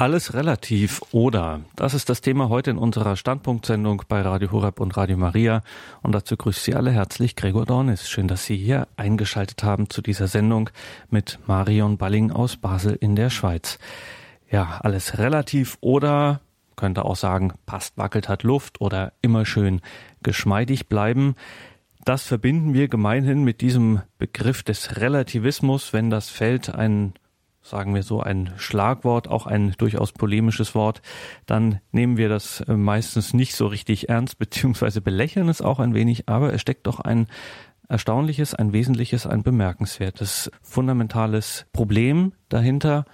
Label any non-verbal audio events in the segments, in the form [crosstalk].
Alles relativ oder? Das ist das Thema heute in unserer Standpunktsendung bei Radio Horeb und Radio Maria. Und dazu grüßt Sie alle herzlich Gregor Dornis. Schön, dass Sie hier eingeschaltet haben zu dieser Sendung mit Marion Balling aus Basel in der Schweiz. Ja, alles relativ oder könnte auch sagen, passt, wackelt, hat Luft oder immer schön geschmeidig bleiben. Das verbinden wir gemeinhin mit diesem Begriff des Relativismus, wenn das Feld ein sagen wir so, ein Schlagwort, auch ein durchaus polemisches Wort, dann nehmen wir das äh, meistens nicht so richtig ernst, [laughs] beziehungsweise belächeln es auch ein wenig, aber es steckt doch ein erstaunliches, ein wesentliches, ein bemerkenswertes, fundamentales Problem dahinter,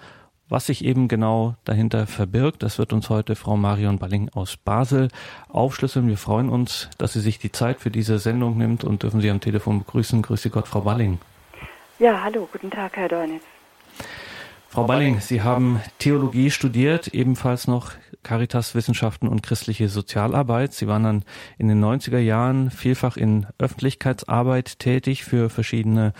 was sich eben genau dahinter verbirgt. Das wird uns heute Frau Marion Balling aus Basel aufschlüsseln. Wir freuen uns, dass sie sich die Zeit für diese Sendung nimmt und dürfen Sie am Telefon begrüßen. Grüße Gott, Frau Balling. Ja, hallo, guten Tag, Herr Dornis. Frau Balling, Sie haben Theologie studiert, ebenfalls noch Caritas Wissenschaften und christliche Sozialarbeit. Sie waren dann in den 90er Jahren vielfach in Öffentlichkeitsarbeit tätig für verschiedene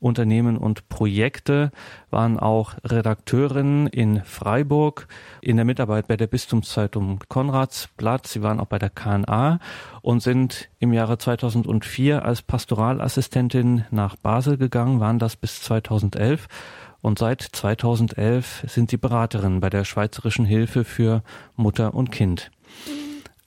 Unternehmen und Projekte, waren auch Redakteurin in Freiburg, in der Mitarbeit bei der Bistumszeitung Konradsblatt. Sie waren auch bei der KNA und sind im Jahre 2004 als Pastoralassistentin nach Basel gegangen, waren das bis 2011 und seit 2011 sind Sie Beraterin bei der Schweizerischen Hilfe für Mutter und Kind.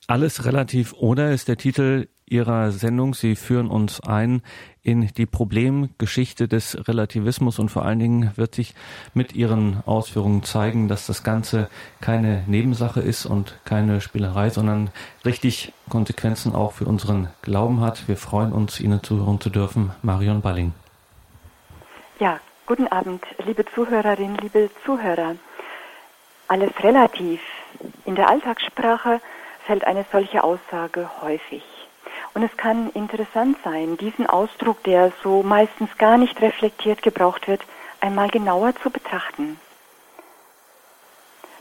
Alles relativ oder ist der Titel Ihrer Sendung. Sie führen uns ein in die Problemgeschichte des Relativismus und vor allen Dingen wird sich mit Ihren Ausführungen zeigen, dass das Ganze keine Nebensache ist und keine Spielerei, sondern richtig Konsequenzen auch für unseren Glauben hat. Wir freuen uns, Ihnen zuhören zu dürfen. Marion Balling. Ja, Guten Abend, liebe Zuhörerinnen, liebe Zuhörer. Alles relativ. In der Alltagssprache fällt eine solche Aussage häufig. Und es kann interessant sein, diesen Ausdruck, der so meistens gar nicht reflektiert gebraucht wird, einmal genauer zu betrachten.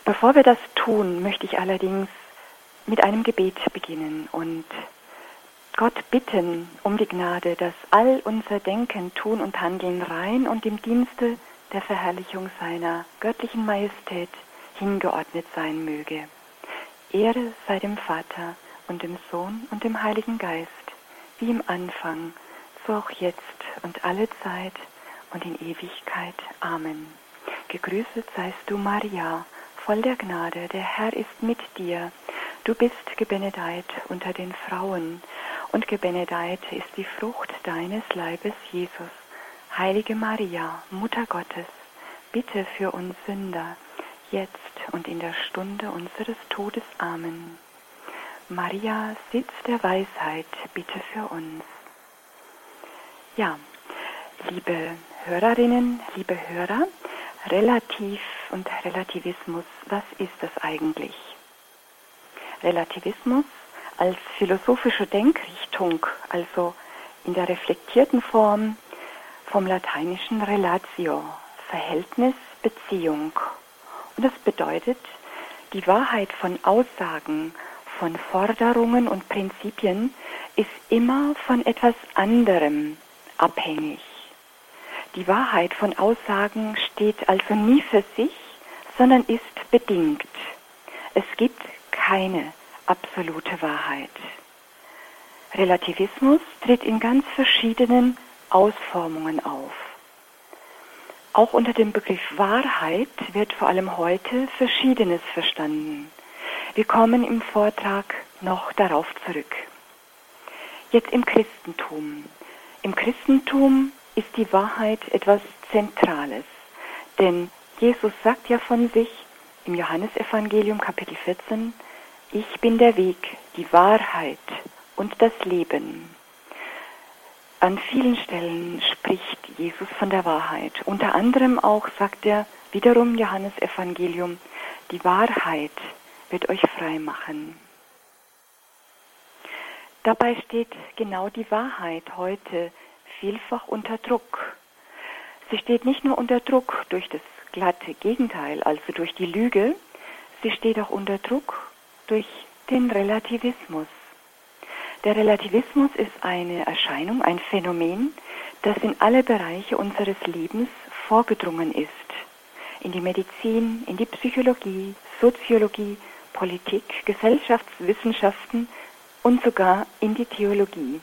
Bevor wir das tun, möchte ich allerdings mit einem Gebet beginnen und Gott bitten um die Gnade, dass all unser Denken, Tun und Handeln rein und im Dienste der Verherrlichung seiner göttlichen Majestät hingeordnet sein möge. Ehre sei dem Vater und dem Sohn und dem Heiligen Geist, wie im Anfang, so auch jetzt und alle Zeit und in Ewigkeit. Amen. Gegrüßet seist du, Maria, voll der Gnade, der Herr ist mit dir. Du bist gebenedeit unter den Frauen und gebenedeit ist die Frucht deines Leibes, Jesus. Heilige Maria, Mutter Gottes, bitte für uns Sünder, jetzt und in der Stunde unseres Todes. Amen. Maria, Sitz der Weisheit, bitte für uns. Ja, liebe Hörerinnen, liebe Hörer, Relativ und Relativismus, was ist das eigentlich? Relativismus als philosophische Denkrichtung, also in der reflektierten Form vom lateinischen Relatio, Verhältnis, Beziehung. Und das bedeutet, die Wahrheit von Aussagen, von Forderungen und Prinzipien ist immer von etwas anderem abhängig. Die Wahrheit von Aussagen steht also nie für sich, sondern ist bedingt. Es gibt keine absolute Wahrheit. Relativismus tritt in ganz verschiedenen Ausformungen auf. Auch unter dem Begriff Wahrheit wird vor allem heute Verschiedenes verstanden. Wir kommen im Vortrag noch darauf zurück. Jetzt im Christentum. Im Christentum ist die Wahrheit etwas Zentrales, denn Jesus sagt ja von sich im Johannesevangelium Kapitel 14, ich bin der Weg, die Wahrheit und das Leben. An vielen Stellen spricht Jesus von der Wahrheit. Unter anderem auch sagt er wiederum Johannes Evangelium, die Wahrheit wird euch frei machen. Dabei steht genau die Wahrheit heute vielfach unter Druck. Sie steht nicht nur unter Druck durch das glatte Gegenteil, also durch die Lüge, sie steht auch unter Druck durch den Relativismus. Der Relativismus ist eine Erscheinung, ein Phänomen, das in alle Bereiche unseres Lebens vorgedrungen ist. in die Medizin, in die Psychologie, Soziologie, Politik, Gesellschaftswissenschaften und sogar in die Theologie.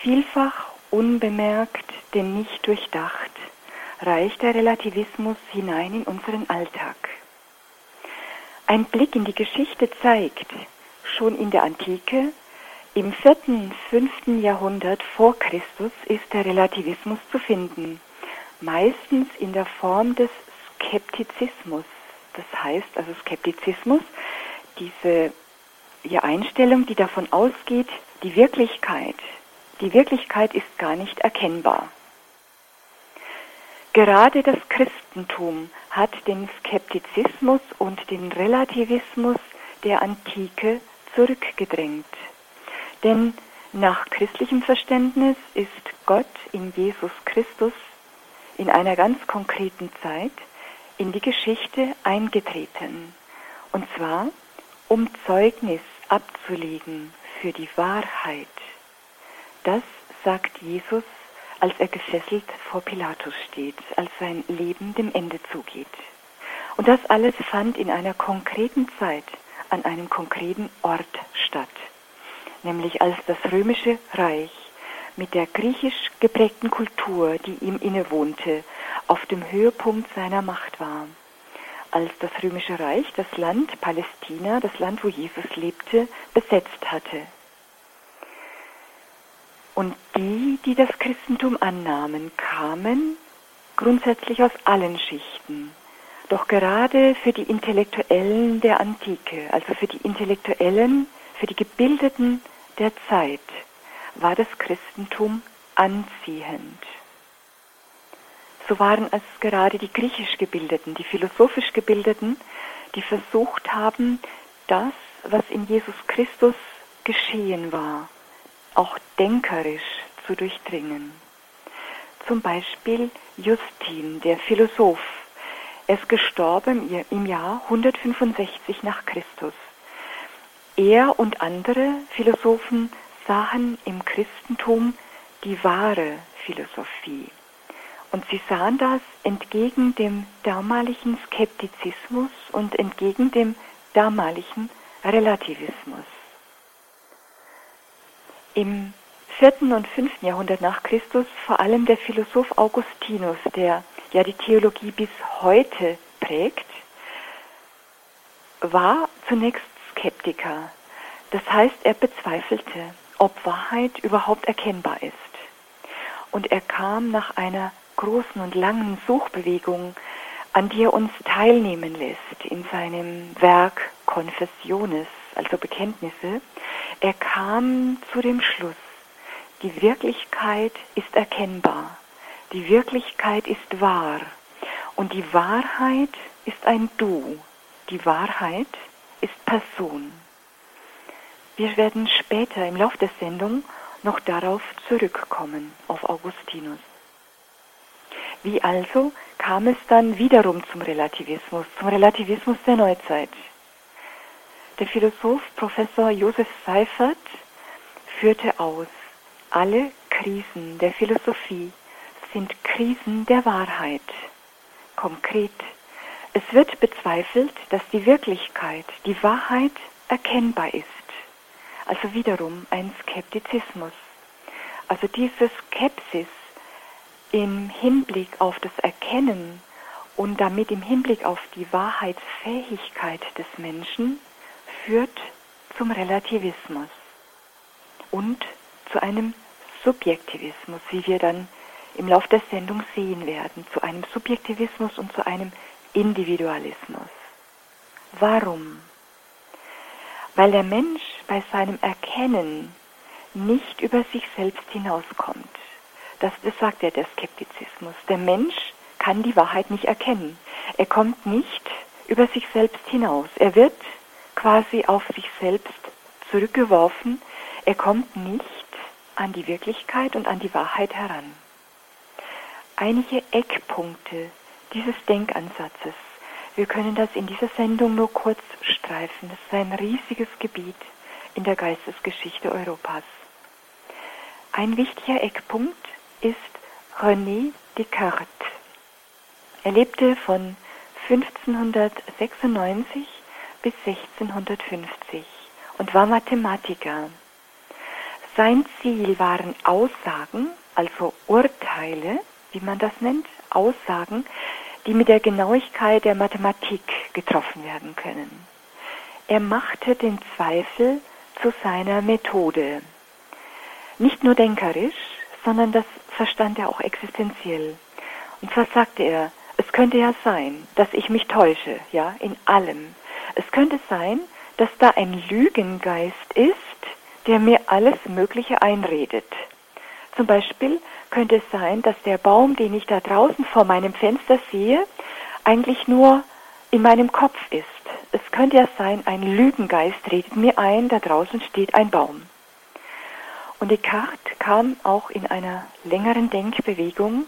Vielfach unbemerkt, denn nicht durchdacht, reicht der Relativismus hinein in unseren Alltag. Ein Blick in die Geschichte zeigt, schon in der Antike, im vierten, fünften Jahrhundert vor Christus ist der Relativismus zu finden, meistens in der Form des Skeptizismus. Das heißt also Skeptizismus, diese die Einstellung, die davon ausgeht, die Wirklichkeit, die Wirklichkeit ist gar nicht erkennbar. Gerade das Christentum hat den Skeptizismus und den Relativismus der Antike zurückgedrängt. Denn nach christlichem Verständnis ist Gott in Jesus Christus in einer ganz konkreten Zeit in die Geschichte eingetreten. Und zwar, um Zeugnis abzulegen für die Wahrheit. Das sagt Jesus, als er gefesselt vor Pilatus steht, als sein Leben dem Ende zugeht. Und das alles fand in einer konkreten Zeit an einem konkreten Ort statt, nämlich als das römische Reich mit der griechisch geprägten Kultur, die ihm innewohnte, auf dem Höhepunkt seiner Macht war als das römische Reich das Land Palästina, das Land, wo Jesus lebte, besetzt hatte. Und die, die das Christentum annahmen, kamen grundsätzlich aus allen Schichten. Doch gerade für die Intellektuellen der Antike, also für die Intellektuellen, für die Gebildeten der Zeit, war das Christentum anziehend so waren es gerade die griechisch Gebildeten, die philosophisch Gebildeten, die versucht haben, das, was in Jesus Christus geschehen war, auch denkerisch zu durchdringen. Zum Beispiel Justin, der Philosoph. Er ist gestorben im Jahr 165 nach Christus. Er und andere Philosophen sahen im Christentum die wahre Philosophie. Und sie sahen das entgegen dem damaligen Skeptizismus und entgegen dem damaligen Relativismus. Im vierten und fünften Jahrhundert nach Christus vor allem der Philosoph Augustinus, der ja die Theologie bis heute prägt, war zunächst Skeptiker. Das heißt, er bezweifelte, ob Wahrheit überhaupt erkennbar ist. Und er kam nach einer großen und langen Suchbewegung, an die er uns teilnehmen lässt in seinem Werk Confessiones, also Bekenntnisse, er kam zu dem Schluss, die Wirklichkeit ist erkennbar, die Wirklichkeit ist wahr und die Wahrheit ist ein Du, die Wahrheit ist Person. Wir werden später im Lauf der Sendung noch darauf zurückkommen, auf Augustinus. Wie also kam es dann wiederum zum Relativismus, zum Relativismus der Neuzeit? Der Philosoph Professor Josef Seifert führte aus, alle Krisen der Philosophie sind Krisen der Wahrheit. Konkret, es wird bezweifelt, dass die Wirklichkeit, die Wahrheit erkennbar ist. Also wiederum ein Skeptizismus. Also diese Skepsis im Hinblick auf das Erkennen und damit im Hinblick auf die Wahrheitsfähigkeit des Menschen führt zum Relativismus und zu einem Subjektivismus, wie wir dann im Lauf der Sendung sehen werden, zu einem Subjektivismus und zu einem Individualismus. Warum? Weil der Mensch bei seinem Erkennen nicht über sich selbst hinauskommt. Das, das sagt ja der Skeptizismus. Der Mensch kann die Wahrheit nicht erkennen. Er kommt nicht über sich selbst hinaus. Er wird quasi auf sich selbst zurückgeworfen. Er kommt nicht an die Wirklichkeit und an die Wahrheit heran. Einige Eckpunkte dieses Denkansatzes. Wir können das in dieser Sendung nur kurz streifen. Das ist ein riesiges Gebiet in der Geistesgeschichte Europas. Ein wichtiger Eckpunkt ist René Descartes. Er lebte von 1596 bis 1650 und war Mathematiker. Sein Ziel waren Aussagen, also Urteile, wie man das nennt, Aussagen, die mit der Genauigkeit der Mathematik getroffen werden können. Er machte den Zweifel zu seiner Methode. Nicht nur denkerisch, sondern das verstand er auch existenziell. Und zwar sagte er, es könnte ja sein, dass ich mich täusche, ja, in allem. Es könnte sein, dass da ein Lügengeist ist, der mir alles Mögliche einredet. Zum Beispiel könnte es sein, dass der Baum, den ich da draußen vor meinem Fenster sehe, eigentlich nur in meinem Kopf ist. Es könnte ja sein, ein Lügengeist redet mir ein, da draußen steht ein Baum. Und Descartes kam auch in einer längeren Denkbewegung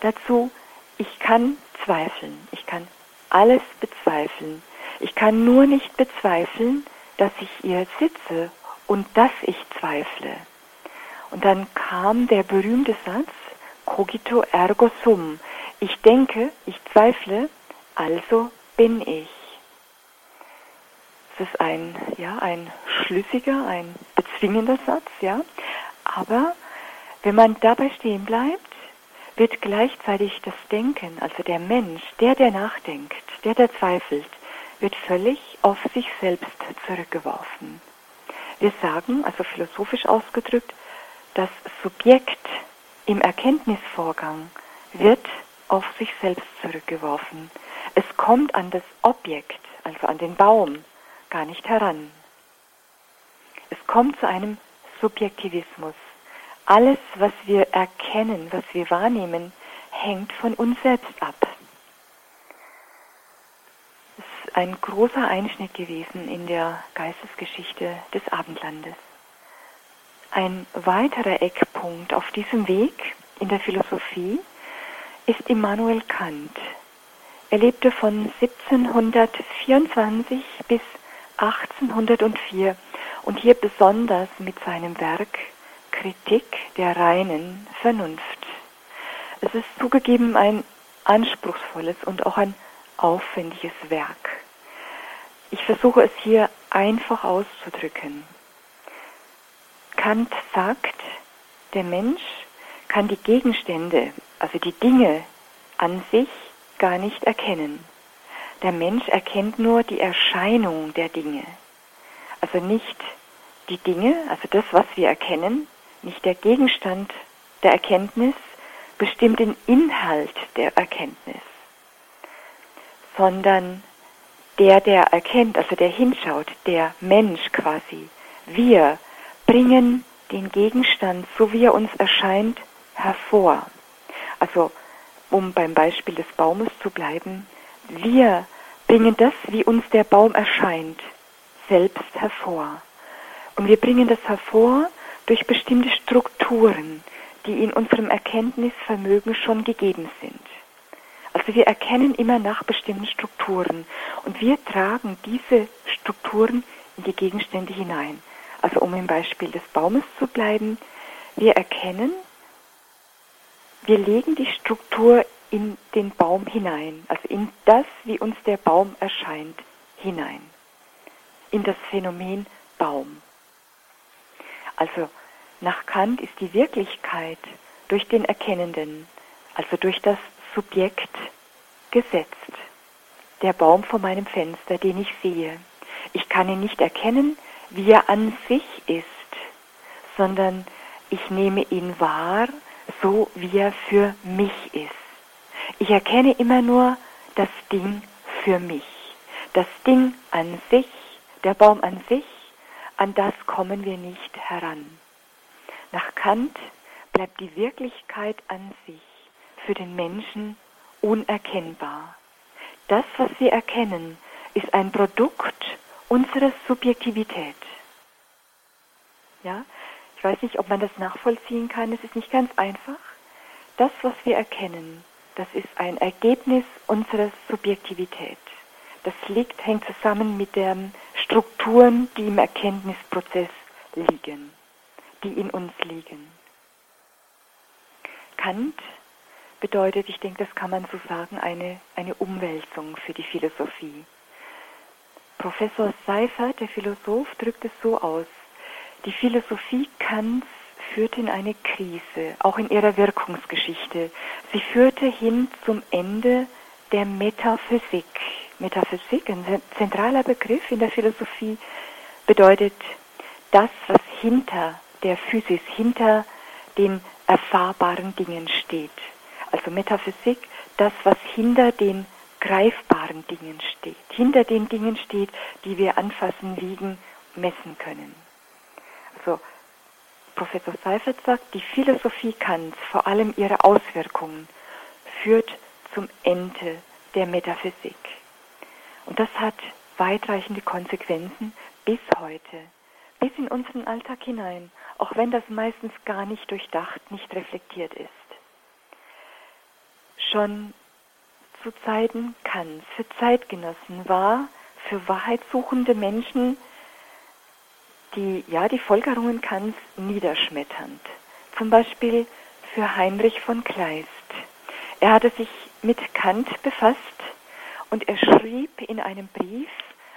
dazu, ich kann zweifeln, ich kann alles bezweifeln. Ich kann nur nicht bezweifeln, dass ich hier sitze und dass ich zweifle. Und dann kam der berühmte Satz, cogito ergo sum. Ich denke, ich zweifle, also bin ich. Es ist ein, ja, ein schlüssiger, ein bezwingender Satz, ja. Aber wenn man dabei stehen bleibt, wird gleichzeitig das Denken, also der Mensch, der, der nachdenkt, der, der zweifelt, wird völlig auf sich selbst zurückgeworfen. Wir sagen, also philosophisch ausgedrückt, das Subjekt im Erkenntnisvorgang wird auf sich selbst zurückgeworfen. Es kommt an das Objekt, also an den Baum, gar nicht heran. Es kommt zu einem Subjektivismus. Alles, was wir erkennen, was wir wahrnehmen, hängt von uns selbst ab. Es ist ein großer Einschnitt gewesen in der Geistesgeschichte des Abendlandes. Ein weiterer Eckpunkt auf diesem Weg in der Philosophie ist Immanuel Kant. Er lebte von 1724 bis 1804 und hier besonders mit seinem Werk Kritik der reinen Vernunft. Es ist zugegeben ein anspruchsvolles und auch ein aufwendiges Werk. Ich versuche es hier einfach auszudrücken. Kant sagt, der Mensch kann die Gegenstände, also die Dinge an sich gar nicht erkennen. Der Mensch erkennt nur die Erscheinung der Dinge. Also nicht die Dinge, also das, was wir erkennen, nicht der Gegenstand der Erkenntnis bestimmt den Inhalt der Erkenntnis, sondern der, der erkennt, also der hinschaut, der Mensch quasi, wir bringen den Gegenstand, so wie er uns erscheint, hervor. Also, um beim Beispiel des Baumes zu bleiben, wir bringen das, wie uns der Baum erscheint, selbst hervor. Und wir bringen das hervor durch bestimmte Strukturen, die in unserem Erkenntnisvermögen schon gegeben sind. Also wir erkennen immer nach bestimmten Strukturen und wir tragen diese Strukturen in die Gegenstände hinein. Also um im Beispiel des Baumes zu bleiben, wir erkennen, wir legen die Struktur in den Baum hinein, also in das, wie uns der Baum erscheint, hinein, in das Phänomen Baum. Also nach Kant ist die Wirklichkeit durch den Erkennenden, also durch das Subjekt, gesetzt. Der Baum vor meinem Fenster, den ich sehe. Ich kann ihn nicht erkennen, wie er an sich ist, sondern ich nehme ihn wahr, so wie er für mich ist. Ich erkenne immer nur das Ding für mich. Das Ding an sich, der Baum an sich, an das kommen wir nicht heran. Nach Kant bleibt die Wirklichkeit an sich für den Menschen unerkennbar. Das, was wir erkennen, ist ein Produkt unserer Subjektivität. Ja, ich weiß nicht, ob man das nachvollziehen kann. Es ist nicht ganz einfach. Das, was wir erkennen, das ist ein Ergebnis unserer Subjektivität. Das liegt, hängt zusammen mit den Strukturen, die im Erkenntnisprozess liegen die in uns liegen. Kant bedeutet, ich denke, das kann man so sagen, eine, eine Umwälzung für die Philosophie. Professor Seifert, der Philosoph, drückt es so aus. Die Philosophie Kants führte in eine Krise, auch in ihrer Wirkungsgeschichte. Sie führte hin zum Ende der Metaphysik. Metaphysik, ein zentraler Begriff in der Philosophie, bedeutet das, was hinter der Physis, hinter den erfahrbaren Dingen steht. Also Metaphysik, das, was hinter den greifbaren Dingen steht, hinter den Dingen steht, die wir anfassen, wiegen, messen können. Also Professor Seifert sagt, die Philosophie Kants, vor allem ihre Auswirkungen, führt zum Ende der Metaphysik. Und das hat weitreichende Konsequenzen bis heute, bis in unseren Alltag hinein, auch wenn das meistens gar nicht durchdacht, nicht reflektiert ist. Schon zu Zeiten Kants, für Zeitgenossen war für wahrheitssuchende Menschen die, ja, die Folgerungen Kants niederschmetternd. Zum Beispiel für Heinrich von Kleist. Er hatte sich mit Kant befasst und er schrieb in einem Brief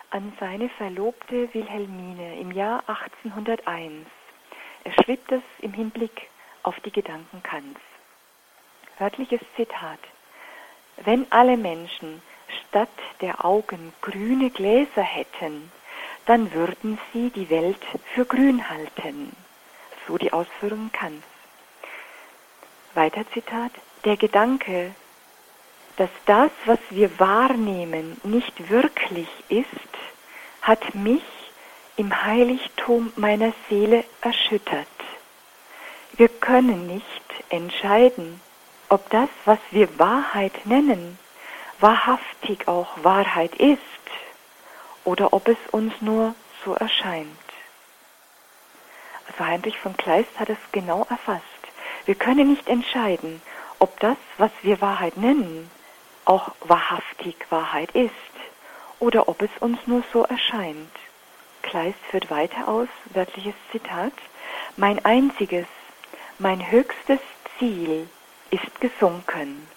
an seine Verlobte Wilhelmine im Jahr 1801. Er schrieb das im Hinblick auf die Gedanken Kants. Wörtliches Zitat. Wenn alle Menschen statt der Augen grüne Gläser hätten, dann würden sie die Welt für grün halten. So die Ausführung Kants. Weiter Zitat. Der Gedanke, dass das, was wir wahrnehmen, nicht wirklich ist, hat mich im Heiligtum meiner Seele erschüttert. Wir können nicht entscheiden, ob das, was wir Wahrheit nennen, wahrhaftig auch Wahrheit ist oder ob es uns nur so erscheint. Also Heinrich von Kleist hat es genau erfasst. Wir können nicht entscheiden, ob das, was wir Wahrheit nennen, auch wahrhaftig Wahrheit ist oder ob es uns nur so erscheint. Kleist führt weiter aus, wörtliches Zitat, mein einziges, mein höchstes Ziel ist gesunken.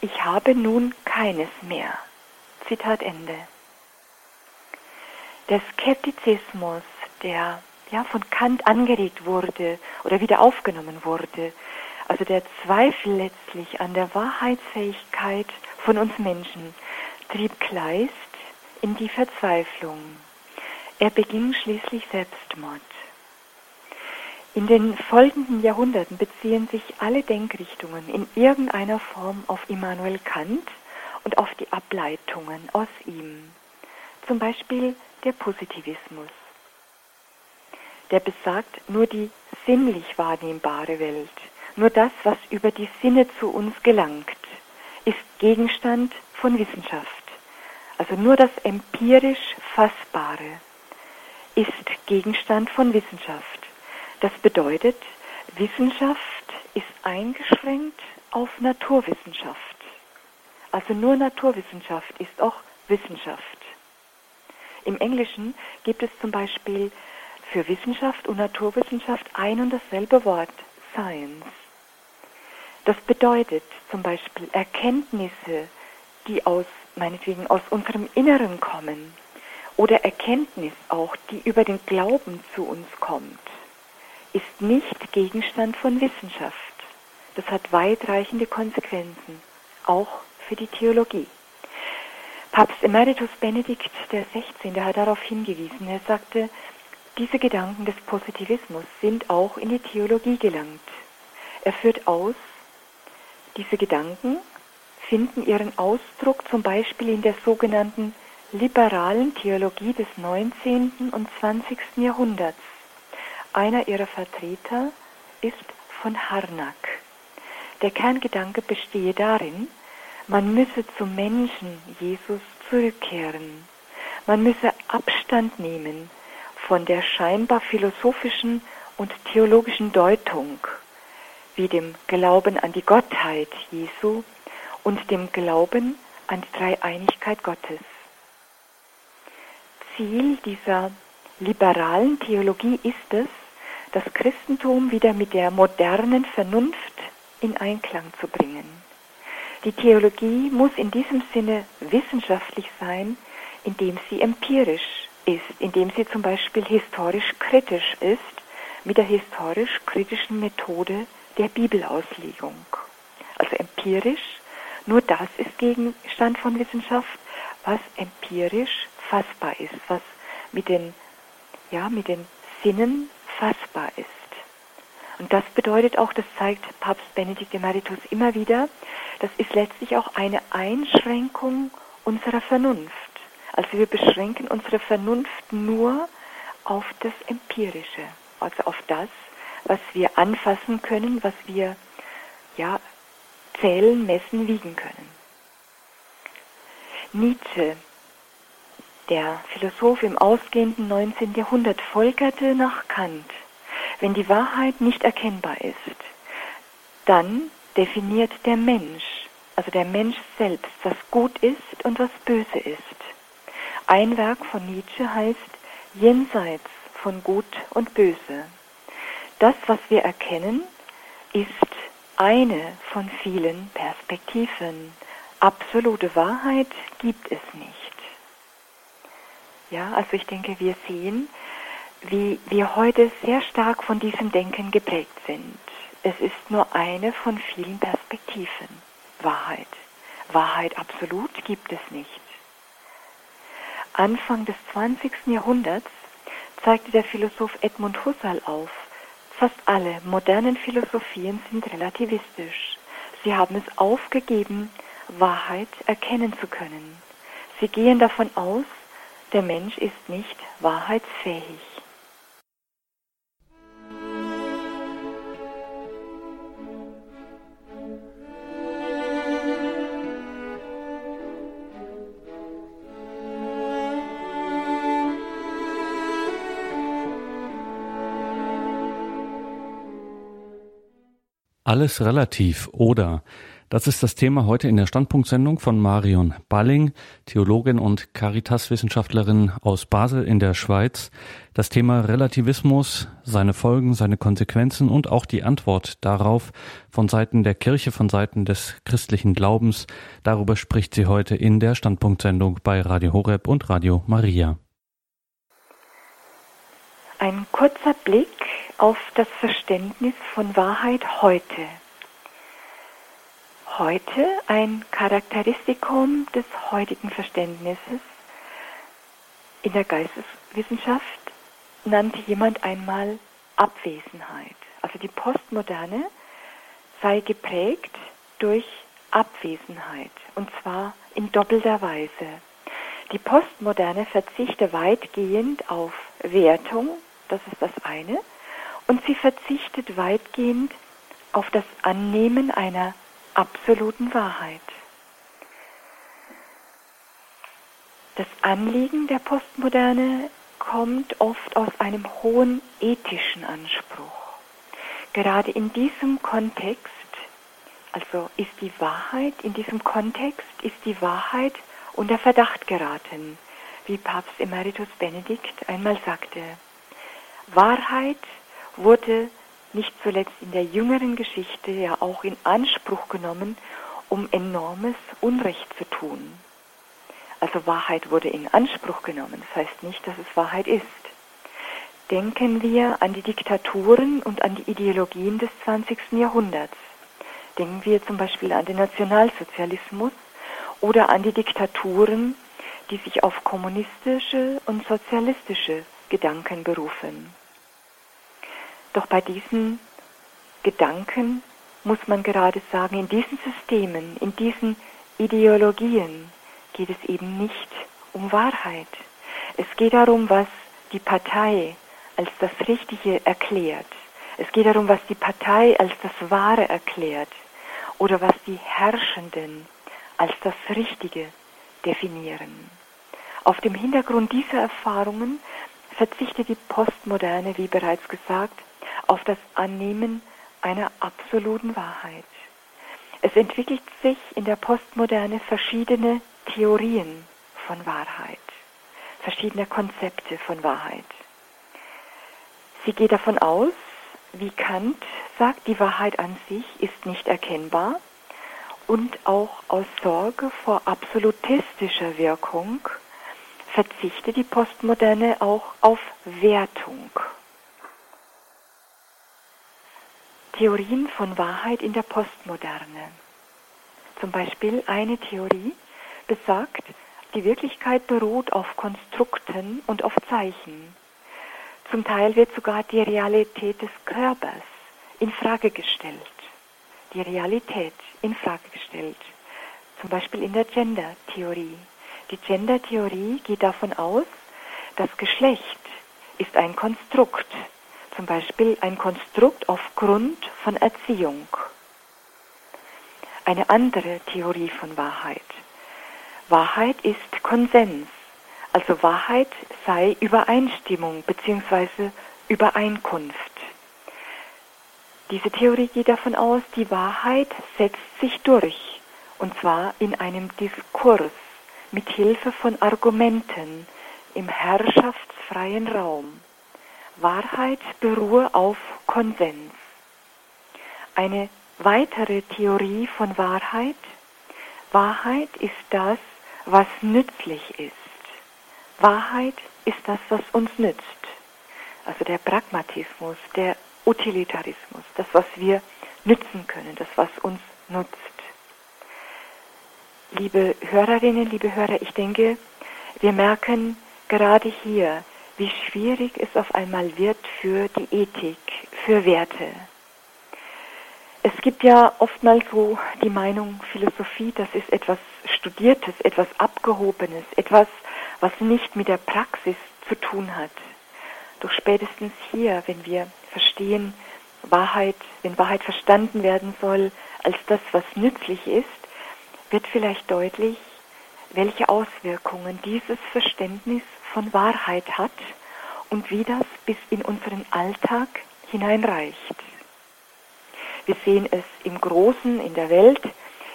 Ich habe nun keines mehr. Zitat Ende der Skeptizismus, der ja, von Kant angeregt wurde oder wieder aufgenommen wurde, also der Zweifel letztlich an der Wahrheitsfähigkeit von uns Menschen, trieb Kleist in die Verzweiflung. Er beging schließlich Selbstmord. In den folgenden Jahrhunderten beziehen sich alle Denkrichtungen in irgendeiner Form auf Immanuel Kant und auf die Ableitungen aus ihm. Zum Beispiel der Positivismus. Der besagt nur die sinnlich wahrnehmbare Welt, nur das, was über die Sinne zu uns gelangt, ist Gegenstand von Wissenschaft. Also nur das empirisch Fassbare ist Gegenstand von Wissenschaft. Das bedeutet, Wissenschaft ist eingeschränkt auf Naturwissenschaft. Also nur Naturwissenschaft ist auch Wissenschaft. Im Englischen gibt es zum Beispiel für Wissenschaft und Naturwissenschaft ein und dasselbe Wort, Science. Das bedeutet zum Beispiel Erkenntnisse, die aus, meinetwegen aus unserem Inneren kommen, oder Erkenntnis auch, die über den Glauben zu uns kommt, ist nicht Gegenstand von Wissenschaft. Das hat weitreichende Konsequenzen, auch für die Theologie. Papst Emeritus Benedikt XVI. hat darauf hingewiesen. Er sagte, diese Gedanken des Positivismus sind auch in die Theologie gelangt. Er führt aus, diese Gedanken finden ihren Ausdruck zum Beispiel in der sogenannten liberalen Theologie des 19. und 20. Jahrhunderts. Einer ihrer Vertreter ist von Harnack. Der Kerngedanke bestehe darin, man müsse zum Menschen Jesus zurückkehren. Man müsse Abstand nehmen von der scheinbar philosophischen und theologischen Deutung, wie dem Glauben an die Gottheit Jesu und dem Glauben an die Dreieinigkeit Gottes. Ziel dieser liberalen Theologie ist es, das Christentum wieder mit der modernen Vernunft in Einklang zu bringen. Die Theologie muss in diesem Sinne wissenschaftlich sein, indem sie empirisch ist, indem sie zum Beispiel historisch kritisch ist, mit der historisch kritischen Methode der Bibelauslegung. Also empirisch, nur das ist Gegenstand von Wissenschaft, was empirisch fassbar ist, was mit den, ja, mit den Sinnen fassbar ist. Und das bedeutet auch, das zeigt Papst Benedikt Emeritus immer wieder, das ist letztlich auch eine Einschränkung unserer Vernunft. Also wir beschränken unsere Vernunft nur auf das Empirische, also auf das, was wir anfassen können, was wir ja zählen, messen, wiegen können. Nietzsche, der Philosoph im ausgehenden 19. Jahrhundert, folgerte nach Kant, wenn die Wahrheit nicht erkennbar ist, dann definiert der Mensch, also der Mensch selbst, was gut ist und was böse ist. Ein Werk von Nietzsche heißt Jenseits von Gut und Böse. Das, was wir erkennen, ist eine von vielen Perspektiven. Absolute Wahrheit gibt es nicht. Ja, also ich denke, wir sehen, wie wir heute sehr stark von diesem Denken geprägt sind. Es ist nur eine von vielen Perspektiven. Wahrheit. Wahrheit absolut gibt es nicht. Anfang des 20. Jahrhunderts zeigte der Philosoph Edmund Husserl auf, fast alle modernen Philosophien sind relativistisch. Sie haben es aufgegeben, Wahrheit erkennen zu können. Sie gehen davon aus, der Mensch ist nicht wahrheitsfähig. Alles relativ oder das ist das Thema heute in der Standpunktsendung von Marion Balling, Theologin und Caritas-Wissenschaftlerin aus Basel in der Schweiz. Das Thema Relativismus, seine Folgen, seine Konsequenzen und auch die Antwort darauf von Seiten der Kirche, von Seiten des christlichen Glaubens. Darüber spricht sie heute in der Standpunktsendung bei Radio Horeb und Radio Maria. Ein kurzer Blick auf das Verständnis von Wahrheit heute. Heute ein Charakteristikum des heutigen Verständnisses. In der Geisteswissenschaft nannte jemand einmal Abwesenheit. Also die Postmoderne sei geprägt durch Abwesenheit und zwar in doppelter Weise. Die Postmoderne verzichte weitgehend auf Wertung, das ist das eine, und sie verzichtet weitgehend auf das Annehmen einer absoluten Wahrheit. Das Anliegen der Postmoderne kommt oft aus einem hohen ethischen Anspruch. Gerade in diesem Kontext, also ist die Wahrheit, in diesem Kontext ist die Wahrheit unter Verdacht geraten, wie Papst Emeritus Benedikt einmal sagte. Wahrheit wurde nicht zuletzt in der jüngeren Geschichte ja auch in Anspruch genommen, um enormes Unrecht zu tun. Also Wahrheit wurde in Anspruch genommen, das heißt nicht, dass es Wahrheit ist. Denken wir an die Diktaturen und an die Ideologien des 20. Jahrhunderts. Denken wir zum Beispiel an den Nationalsozialismus oder an die Diktaturen, die sich auf kommunistische und sozialistische Gedanken berufen. Doch bei diesen Gedanken muss man gerade sagen, in diesen Systemen, in diesen Ideologien geht es eben nicht um Wahrheit. Es geht darum, was die Partei als das Richtige erklärt. Es geht darum, was die Partei als das Wahre erklärt oder was die Herrschenden als das Richtige definieren. Auf dem Hintergrund dieser Erfahrungen verzichtet die Postmoderne, wie bereits gesagt, auf das Annehmen einer absoluten Wahrheit. Es entwickelt sich in der Postmoderne verschiedene Theorien von Wahrheit, verschiedene Konzepte von Wahrheit. Sie geht davon aus, wie Kant sagt, die Wahrheit an sich ist nicht erkennbar und auch aus Sorge vor absolutistischer Wirkung verzichtet die Postmoderne auch auf Wertung. Theorien von Wahrheit in der Postmoderne. Zum Beispiel eine Theorie besagt, die Wirklichkeit beruht auf Konstrukten und auf Zeichen. Zum Teil wird sogar die Realität des Körpers in Frage gestellt. Die Realität in Frage gestellt. Zum Beispiel in der Gender-Theorie. Die Gender-Theorie geht davon aus, das Geschlecht ist ein Konstrukt, zum Beispiel ein Konstrukt aufgrund von Erziehung. Eine andere Theorie von Wahrheit. Wahrheit ist Konsens, also Wahrheit sei Übereinstimmung bzw. Übereinkunft. Diese Theorie geht davon aus, die Wahrheit setzt sich durch, und zwar in einem Diskurs mit Hilfe von Argumenten im herrschaftsfreien Raum. Wahrheit beruhe auf Konsens. Eine weitere Theorie von Wahrheit. Wahrheit ist das, was nützlich ist. Wahrheit ist das, was uns nützt. Also der Pragmatismus, der Utilitarismus, das, was wir nützen können, das, was uns nutzt. Liebe Hörerinnen, liebe Hörer, ich denke, wir merken gerade hier, wie schwierig es auf einmal wird für die Ethik, für Werte. Es gibt ja oftmals so die Meinung, Philosophie, das ist etwas Studiertes, etwas Abgehobenes, etwas, was nicht mit der Praxis zu tun hat. Doch spätestens hier, wenn wir verstehen, Wahrheit, wenn Wahrheit verstanden werden soll als das, was nützlich ist, wird vielleicht deutlich, welche Auswirkungen dieses Verständnis von Wahrheit hat und wie das bis in unseren Alltag hineinreicht. Wir sehen es im Großen in der Welt,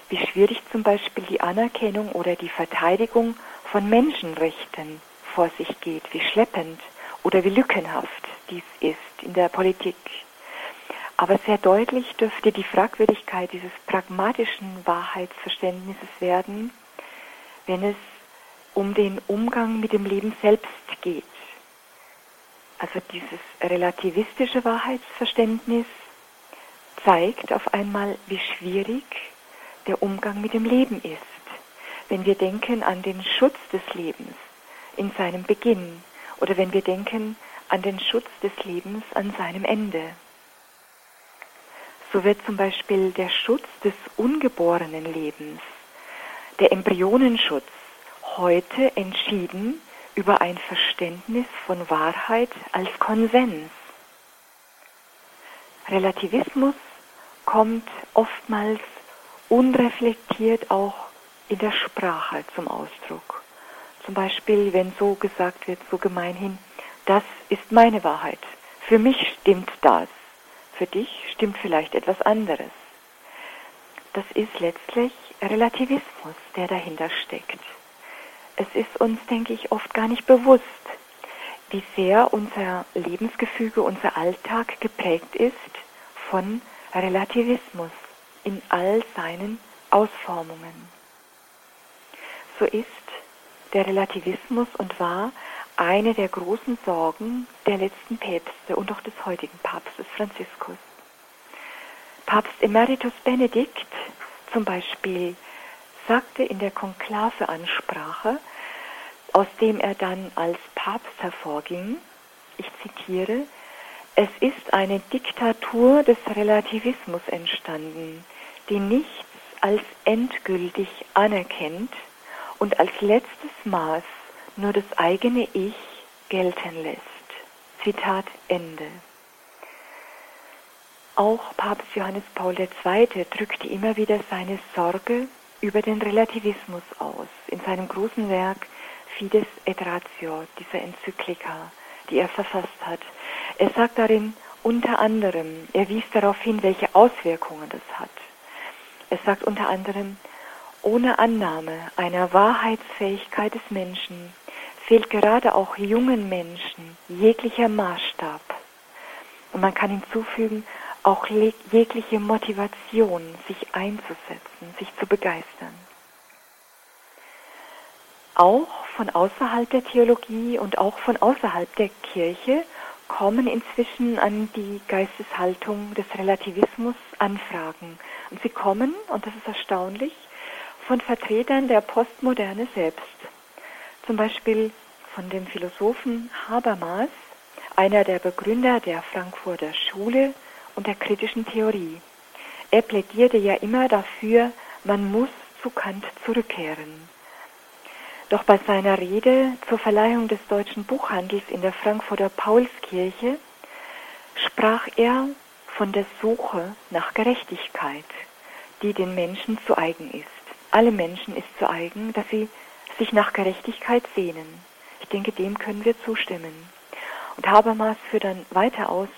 wie schwierig zum Beispiel die Anerkennung oder die Verteidigung von Menschenrechten vor sich geht, wie schleppend oder wie lückenhaft dies ist in der Politik. Aber sehr deutlich dürfte die Fragwürdigkeit dieses pragmatischen Wahrheitsverständnisses werden, wenn es um den Umgang mit dem Leben selbst geht. Also dieses relativistische Wahrheitsverständnis zeigt auf einmal, wie schwierig der Umgang mit dem Leben ist. Wenn wir denken an den Schutz des Lebens in seinem Beginn oder wenn wir denken an den Schutz des Lebens an seinem Ende. So wird zum Beispiel der Schutz des ungeborenen Lebens, der Embryonenschutz, heute entschieden über ein Verständnis von Wahrheit als Konsens. Relativismus kommt oftmals unreflektiert auch in der Sprache zum Ausdruck. Zum Beispiel, wenn so gesagt wird, so gemeinhin, das ist meine Wahrheit. Für mich stimmt das. Für dich stimmt vielleicht etwas anderes. Das ist letztlich Relativismus, der dahinter steckt. Es ist uns, denke ich, oft gar nicht bewusst, wie sehr unser Lebensgefüge, unser Alltag geprägt ist von Relativismus in all seinen Ausformungen. So ist der Relativismus und war eine der großen Sorgen der letzten Päpste und auch des heutigen Papstes Franziskus. Papst Emeritus Benedikt zum Beispiel sagte in der Konklaveansprache, aus dem er dann als Papst hervorging, ich zitiere, es ist eine Diktatur des Relativismus entstanden, die nichts als endgültig anerkennt und als letztes Maß nur das eigene Ich gelten lässt. Zitat Ende. Auch Papst Johannes Paul II. drückte immer wieder seine Sorge über den Relativismus aus in seinem großen Werk Fides et Ratio, dieser Enzyklika, die er verfasst hat. Er sagt darin unter anderem, er wies darauf hin, welche Auswirkungen das hat. Er sagt unter anderem, ohne Annahme einer Wahrheitsfähigkeit des Menschen fehlt gerade auch jungen Menschen jeglicher Maßstab. Und man kann hinzufügen, auch jegliche Motivation, sich einzusetzen, sich zu begeistern. Auch von außerhalb der Theologie und auch von außerhalb der Kirche kommen inzwischen an die Geisteshaltung des Relativismus Anfragen. Und sie kommen, und das ist erstaunlich, von Vertretern der Postmoderne selbst. Zum Beispiel von dem Philosophen Habermas, einer der Begründer der Frankfurter Schule und der kritischen Theorie. Er plädierte ja immer dafür, man muss zu Kant zurückkehren. Doch bei seiner Rede zur Verleihung des deutschen Buchhandels in der Frankfurter Paulskirche sprach er von der Suche nach Gerechtigkeit, die den Menschen zu eigen ist. Alle Menschen ist zu eigen, dass sie sich nach Gerechtigkeit sehnen. Ich denke, dem können wir zustimmen. Und Habermas führt dann weiter aus,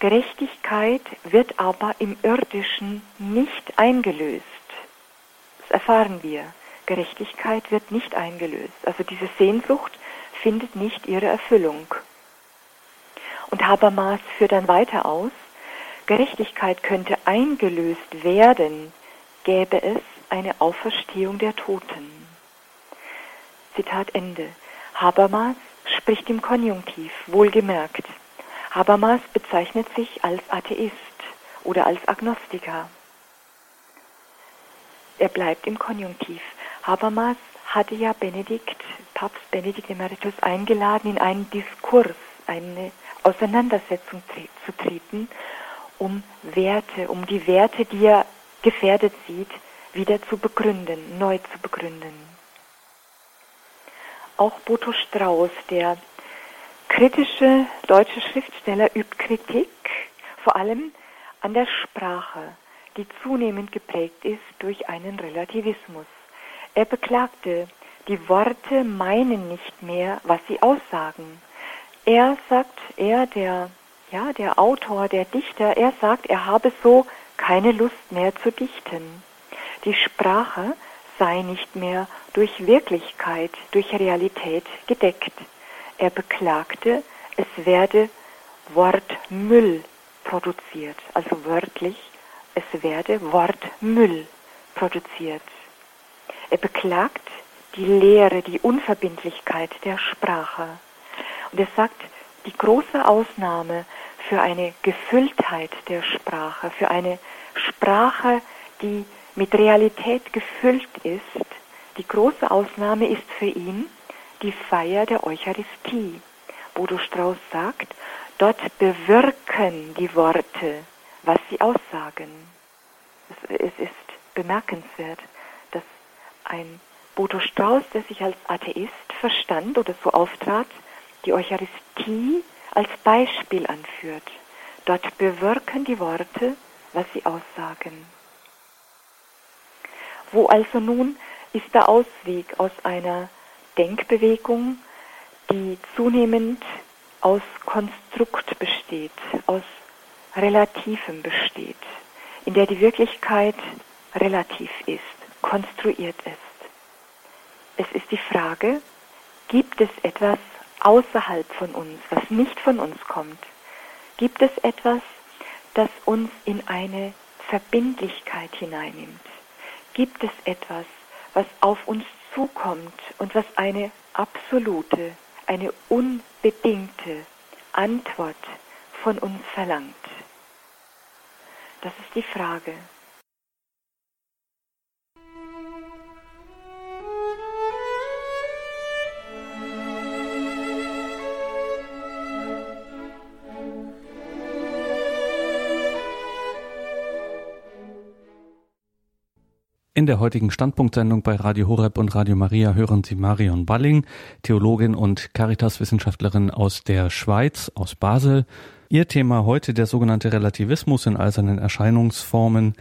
Gerechtigkeit wird aber im irdischen nicht eingelöst. Das erfahren wir. Gerechtigkeit wird nicht eingelöst. Also diese Sehnsucht findet nicht ihre Erfüllung. Und Habermas führt dann weiter aus, Gerechtigkeit könnte eingelöst werden, gäbe es eine Auferstehung der Toten. Zitat Ende. Habermas spricht im Konjunktiv, wohlgemerkt. Habermas bezeichnet sich als Atheist oder als Agnostiker. Er bleibt im Konjunktiv. Habermas hatte ja Benedikt, Papst Benedikt Emeritus eingeladen, in einen Diskurs, eine Auseinandersetzung zu treten, um Werte, um die Werte, die er gefährdet sieht, wieder zu begründen, neu zu begründen. Auch Boto Strauß, der kritische deutsche Schriftsteller, übt Kritik, vor allem an der Sprache, die zunehmend geprägt ist durch einen Relativismus. Er beklagte, die Worte meinen nicht mehr, was sie aussagen. Er sagt, er, der, ja, der Autor, der Dichter, er sagt, er habe so keine Lust mehr zu dichten. Die Sprache sei nicht mehr durch Wirklichkeit, durch Realität gedeckt. Er beklagte, es werde Wortmüll produziert, also wörtlich, es werde Wortmüll produziert. Er beklagt die Leere, die Unverbindlichkeit der Sprache. Und er sagt, die große Ausnahme für eine Gefülltheit der Sprache, für eine Sprache, die mit Realität gefüllt ist, die große Ausnahme ist für ihn die Feier der Eucharistie. Bodo Strauß sagt, dort bewirken die Worte, was sie aussagen. Es ist bemerkenswert ein Bodo Strauß, der sich als Atheist verstand oder so auftrat, die Eucharistie als Beispiel anführt. Dort bewirken die Worte, was sie aussagen. Wo also nun ist der Ausweg aus einer Denkbewegung, die zunehmend aus Konstrukt besteht, aus Relativem besteht, in der die Wirklichkeit relativ ist konstruiert ist. Es ist die Frage, gibt es etwas außerhalb von uns, was nicht von uns kommt? Gibt es etwas, das uns in eine Verbindlichkeit hineinnimmt? Gibt es etwas, was auf uns zukommt und was eine absolute, eine unbedingte Antwort von uns verlangt? Das ist die Frage. In der heutigen Standpunktsendung bei Radio Horeb und Radio Maria hören Sie Marion Balling, Theologin und Caritas-Wissenschaftlerin aus der Schweiz, aus Basel. Ihr Thema heute der sogenannte Relativismus in all seinen Erscheinungsformen.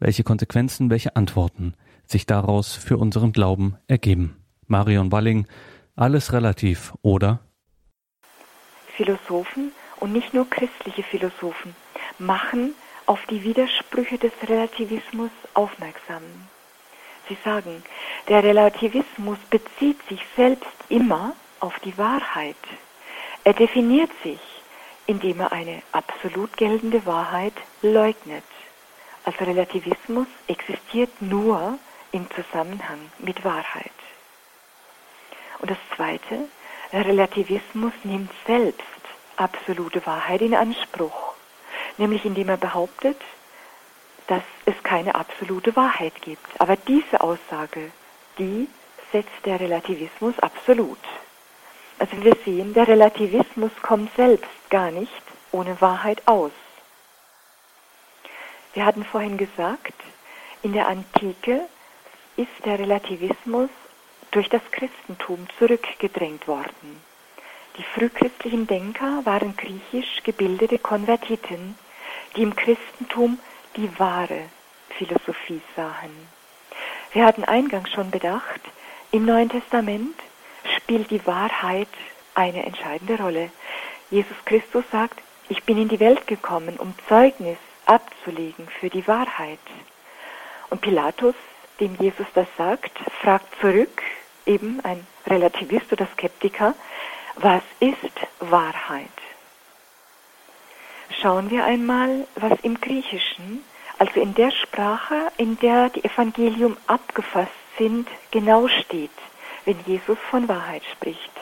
Welche Konsequenzen, welche Antworten sich daraus für unseren Glauben ergeben. Marion Balling, alles relativ, oder? Philosophen und nicht nur christliche Philosophen machen auf die Widersprüche des Relativismus aufmerksam. Sie sagen, der Relativismus bezieht sich selbst immer auf die Wahrheit. Er definiert sich indem er eine absolut geltende Wahrheit leugnet. Also Relativismus existiert nur im Zusammenhang mit Wahrheit. Und das Zweite, Relativismus nimmt selbst absolute Wahrheit in Anspruch, nämlich indem er behauptet, dass es keine absolute Wahrheit gibt. Aber diese Aussage, die setzt der Relativismus absolut. Also wir sehen, der Relativismus kommt selbst gar nicht ohne Wahrheit aus. Wir hatten vorhin gesagt, in der Antike ist der Relativismus durch das Christentum zurückgedrängt worden. Die frühchristlichen Denker waren griechisch gebildete Konvertiten, die im Christentum die wahre Philosophie sahen. Wir hatten eingangs schon bedacht, im Neuen Testament spielt die Wahrheit eine entscheidende Rolle. Jesus Christus sagt, ich bin in die Welt gekommen, um Zeugnis abzulegen für die Wahrheit. Und Pilatus, dem Jesus das sagt, fragt zurück, eben ein Relativist oder Skeptiker, was ist Wahrheit? Schauen wir einmal, was im Griechischen, also in der Sprache, in der die Evangelium abgefasst sind, genau steht, wenn Jesus von Wahrheit spricht.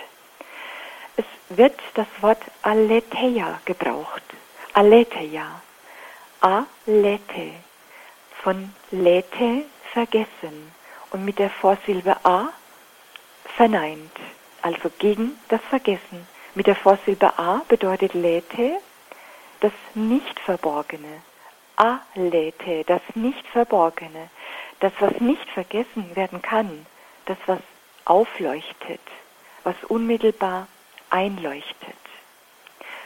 Es wird das Wort aletheia gebraucht. Aletheia. Alete. Von lete vergessen. Und mit der Vorsilbe a verneint. Also gegen das Vergessen. Mit der Vorsilbe a bedeutet lete das Nicht-Verborgene. Alete, das Nicht-Verborgene. Das, was nicht vergessen werden kann. Das, was aufleuchtet, was unmittelbar einleuchtet.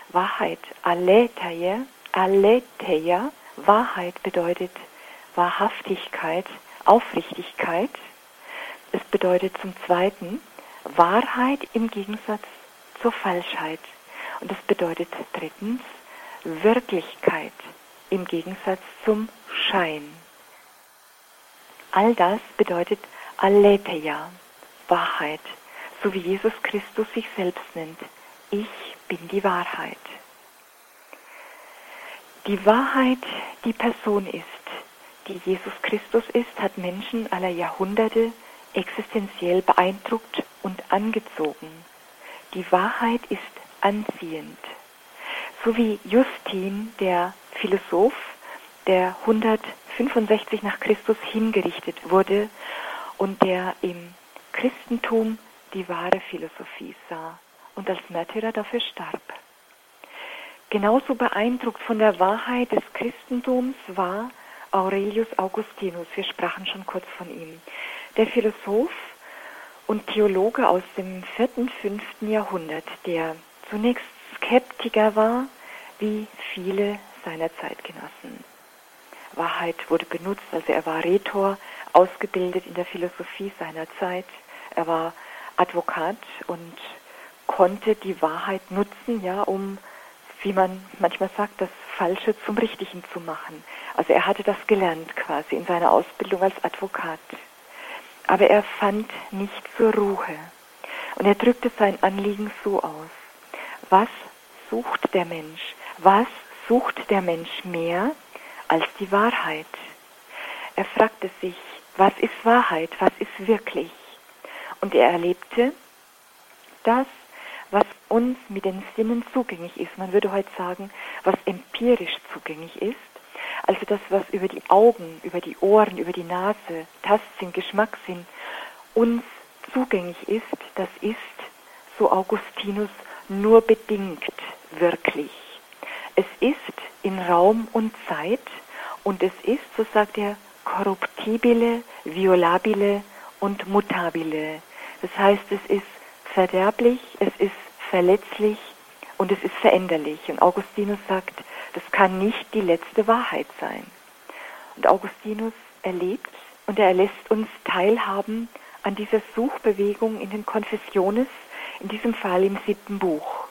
Wahrheit, aletheia, aletheia, Wahrheit bedeutet Wahrhaftigkeit, Aufrichtigkeit. Es bedeutet zum Zweiten Wahrheit im Gegensatz zur Falschheit. Und es bedeutet drittens Wirklichkeit im Gegensatz zum Schein. All das bedeutet Aletheia. Wahrheit, so wie Jesus Christus sich selbst nennt. Ich bin die Wahrheit. Die Wahrheit, die Person ist, die Jesus Christus ist, hat Menschen aller Jahrhunderte existenziell beeindruckt und angezogen. Die Wahrheit ist anziehend. So wie Justin, der Philosoph, der 165 nach Christus hingerichtet wurde und der im Christentum die wahre Philosophie sah und als Märtyrer dafür starb. Genauso beeindruckt von der Wahrheit des Christentums war Aurelius Augustinus. Wir sprachen schon kurz von ihm. Der Philosoph und Theologe aus dem vierten, fünften Jahrhundert, der zunächst Skeptiker war, wie viele seiner Zeitgenossen. Wahrheit wurde benutzt, also er war Rhetor, ausgebildet in der Philosophie seiner Zeit. Er war Advokat und konnte die Wahrheit nutzen, ja, um, wie man manchmal sagt, das Falsche zum Richtigen zu machen. Also er hatte das gelernt quasi in seiner Ausbildung als Advokat. Aber er fand nicht zur Ruhe. Und er drückte sein Anliegen so aus. Was sucht der Mensch? Was sucht der Mensch mehr als die Wahrheit? Er fragte sich, was ist Wahrheit? Was ist wirklich? Und er erlebte das, was uns mit den Sinnen zugänglich ist. Man würde heute sagen, was empirisch zugänglich ist. Also das, was über die Augen, über die Ohren, über die Nase, Tastsinn, Geschmackssinn uns zugänglich ist, das ist, so Augustinus, nur bedingt wirklich. Es ist in Raum und Zeit und es ist, so sagt er, korruptibile, violabile und mutabile. Das heißt, es ist verderblich, es ist verletzlich und es ist veränderlich. Und Augustinus sagt, das kann nicht die letzte Wahrheit sein. Und Augustinus erlebt und er lässt uns teilhaben an dieser Suchbewegung in den Konfessiones, in diesem Fall im siebten Buch.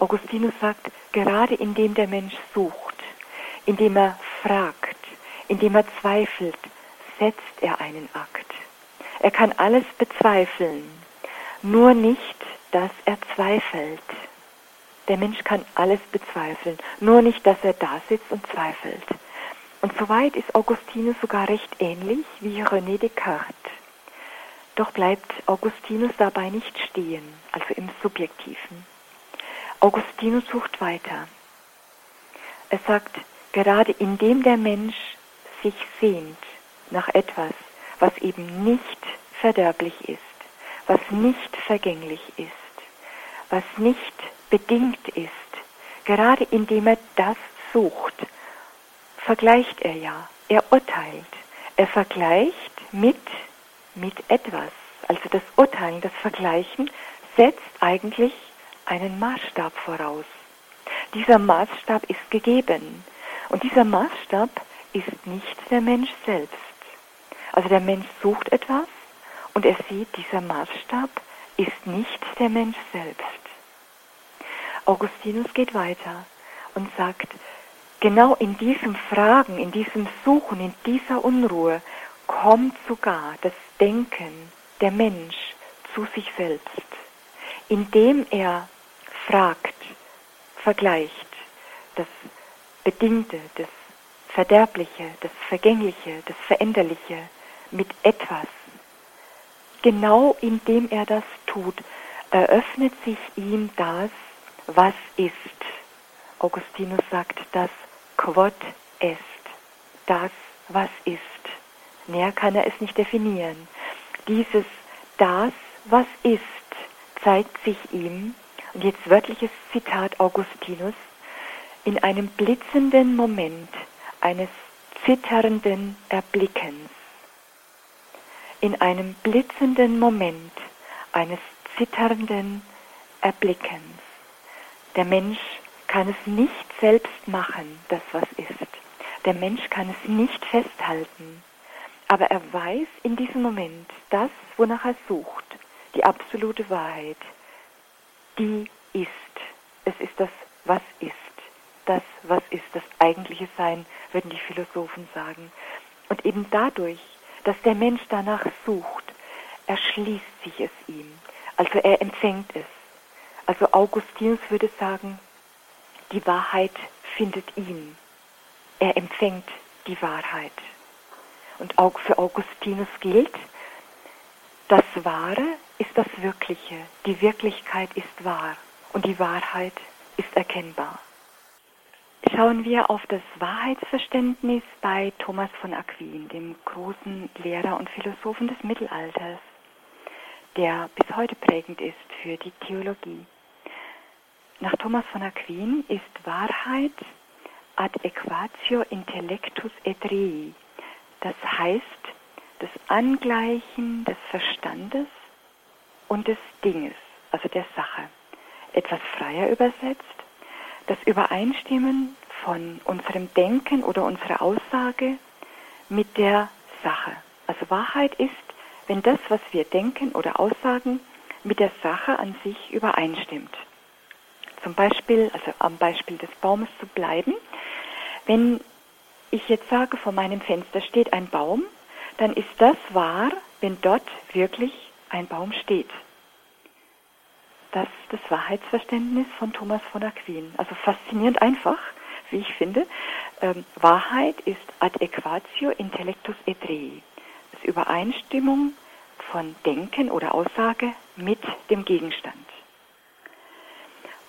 Augustinus sagt, gerade indem der Mensch sucht, indem er fragt, indem er zweifelt, setzt er einen Akt. Er kann alles bezweifeln, nur nicht, dass er zweifelt. Der Mensch kann alles bezweifeln, nur nicht, dass er da sitzt und zweifelt. Und soweit ist Augustinus sogar recht ähnlich wie René Descartes. Doch bleibt Augustinus dabei nicht stehen, also im Subjektiven. Augustinus sucht weiter. Er sagt, gerade indem der Mensch sich sehnt nach etwas, was eben nicht verderblich ist, was nicht vergänglich ist, was nicht bedingt ist, gerade indem er das sucht, vergleicht er ja, er urteilt. Er vergleicht mit, mit etwas. Also das Urteilen, das Vergleichen setzt eigentlich einen Maßstab voraus. Dieser Maßstab ist gegeben. Und dieser Maßstab ist nicht der Mensch selbst. Also der Mensch sucht etwas und er sieht, dieser Maßstab ist nicht der Mensch selbst. Augustinus geht weiter und sagt, genau in diesem Fragen, in diesem Suchen, in dieser Unruhe kommt sogar das Denken, der Mensch zu sich selbst, indem er fragt, vergleicht das Bedingte, das Verderbliche, das Vergängliche, das Veränderliche mit etwas. Genau indem er das tut, eröffnet sich ihm das, was ist. Augustinus sagt, das Quod est, das, was ist. Näher kann er es nicht definieren. Dieses das, was ist, zeigt sich ihm, und jetzt wörtliches Zitat Augustinus, in einem blitzenden Moment eines zitternden Erblickens. In einem blitzenden Moment eines zitternden Erblickens. Der Mensch kann es nicht selbst machen, das was ist. Der Mensch kann es nicht festhalten. Aber er weiß in diesem Moment, das, wonach er sucht, die absolute Wahrheit, die ist. Es ist das, was ist. Das, was ist, das eigentliche Sein, würden die Philosophen sagen. Und eben dadurch, dass der Mensch danach sucht, erschließt sich es ihm. Also er empfängt es. Also Augustinus würde sagen, die Wahrheit findet ihn. Er empfängt die Wahrheit. Und auch für Augustinus gilt, das Wahre ist das Wirkliche, die Wirklichkeit ist wahr und die Wahrheit ist erkennbar. Schauen wir auf das Wahrheitsverständnis bei Thomas von Aquin, dem großen Lehrer und Philosophen des Mittelalters, der bis heute prägend ist für die Theologie. Nach Thomas von Aquin ist Wahrheit ad equatio intellectus et rei. Das heißt, das Angleichen des Verstandes und des Dinges, also der Sache. Etwas freier übersetzt, das Übereinstimmen von unserem Denken oder unserer Aussage mit der Sache. Also Wahrheit ist, wenn das, was wir denken oder aussagen, mit der Sache an sich übereinstimmt. Zum Beispiel, also am Beispiel des Baumes zu bleiben. Wenn ich jetzt sage, vor meinem Fenster steht ein Baum, dann ist das wahr, wenn dort wirklich ein Baum steht. Das ist das Wahrheitsverständnis von Thomas von Aquin. Also faszinierend einfach, wie ich finde. Ähm, Wahrheit ist ad equatio intellectus et rei. Das ist Übereinstimmung von Denken oder Aussage mit dem Gegenstand.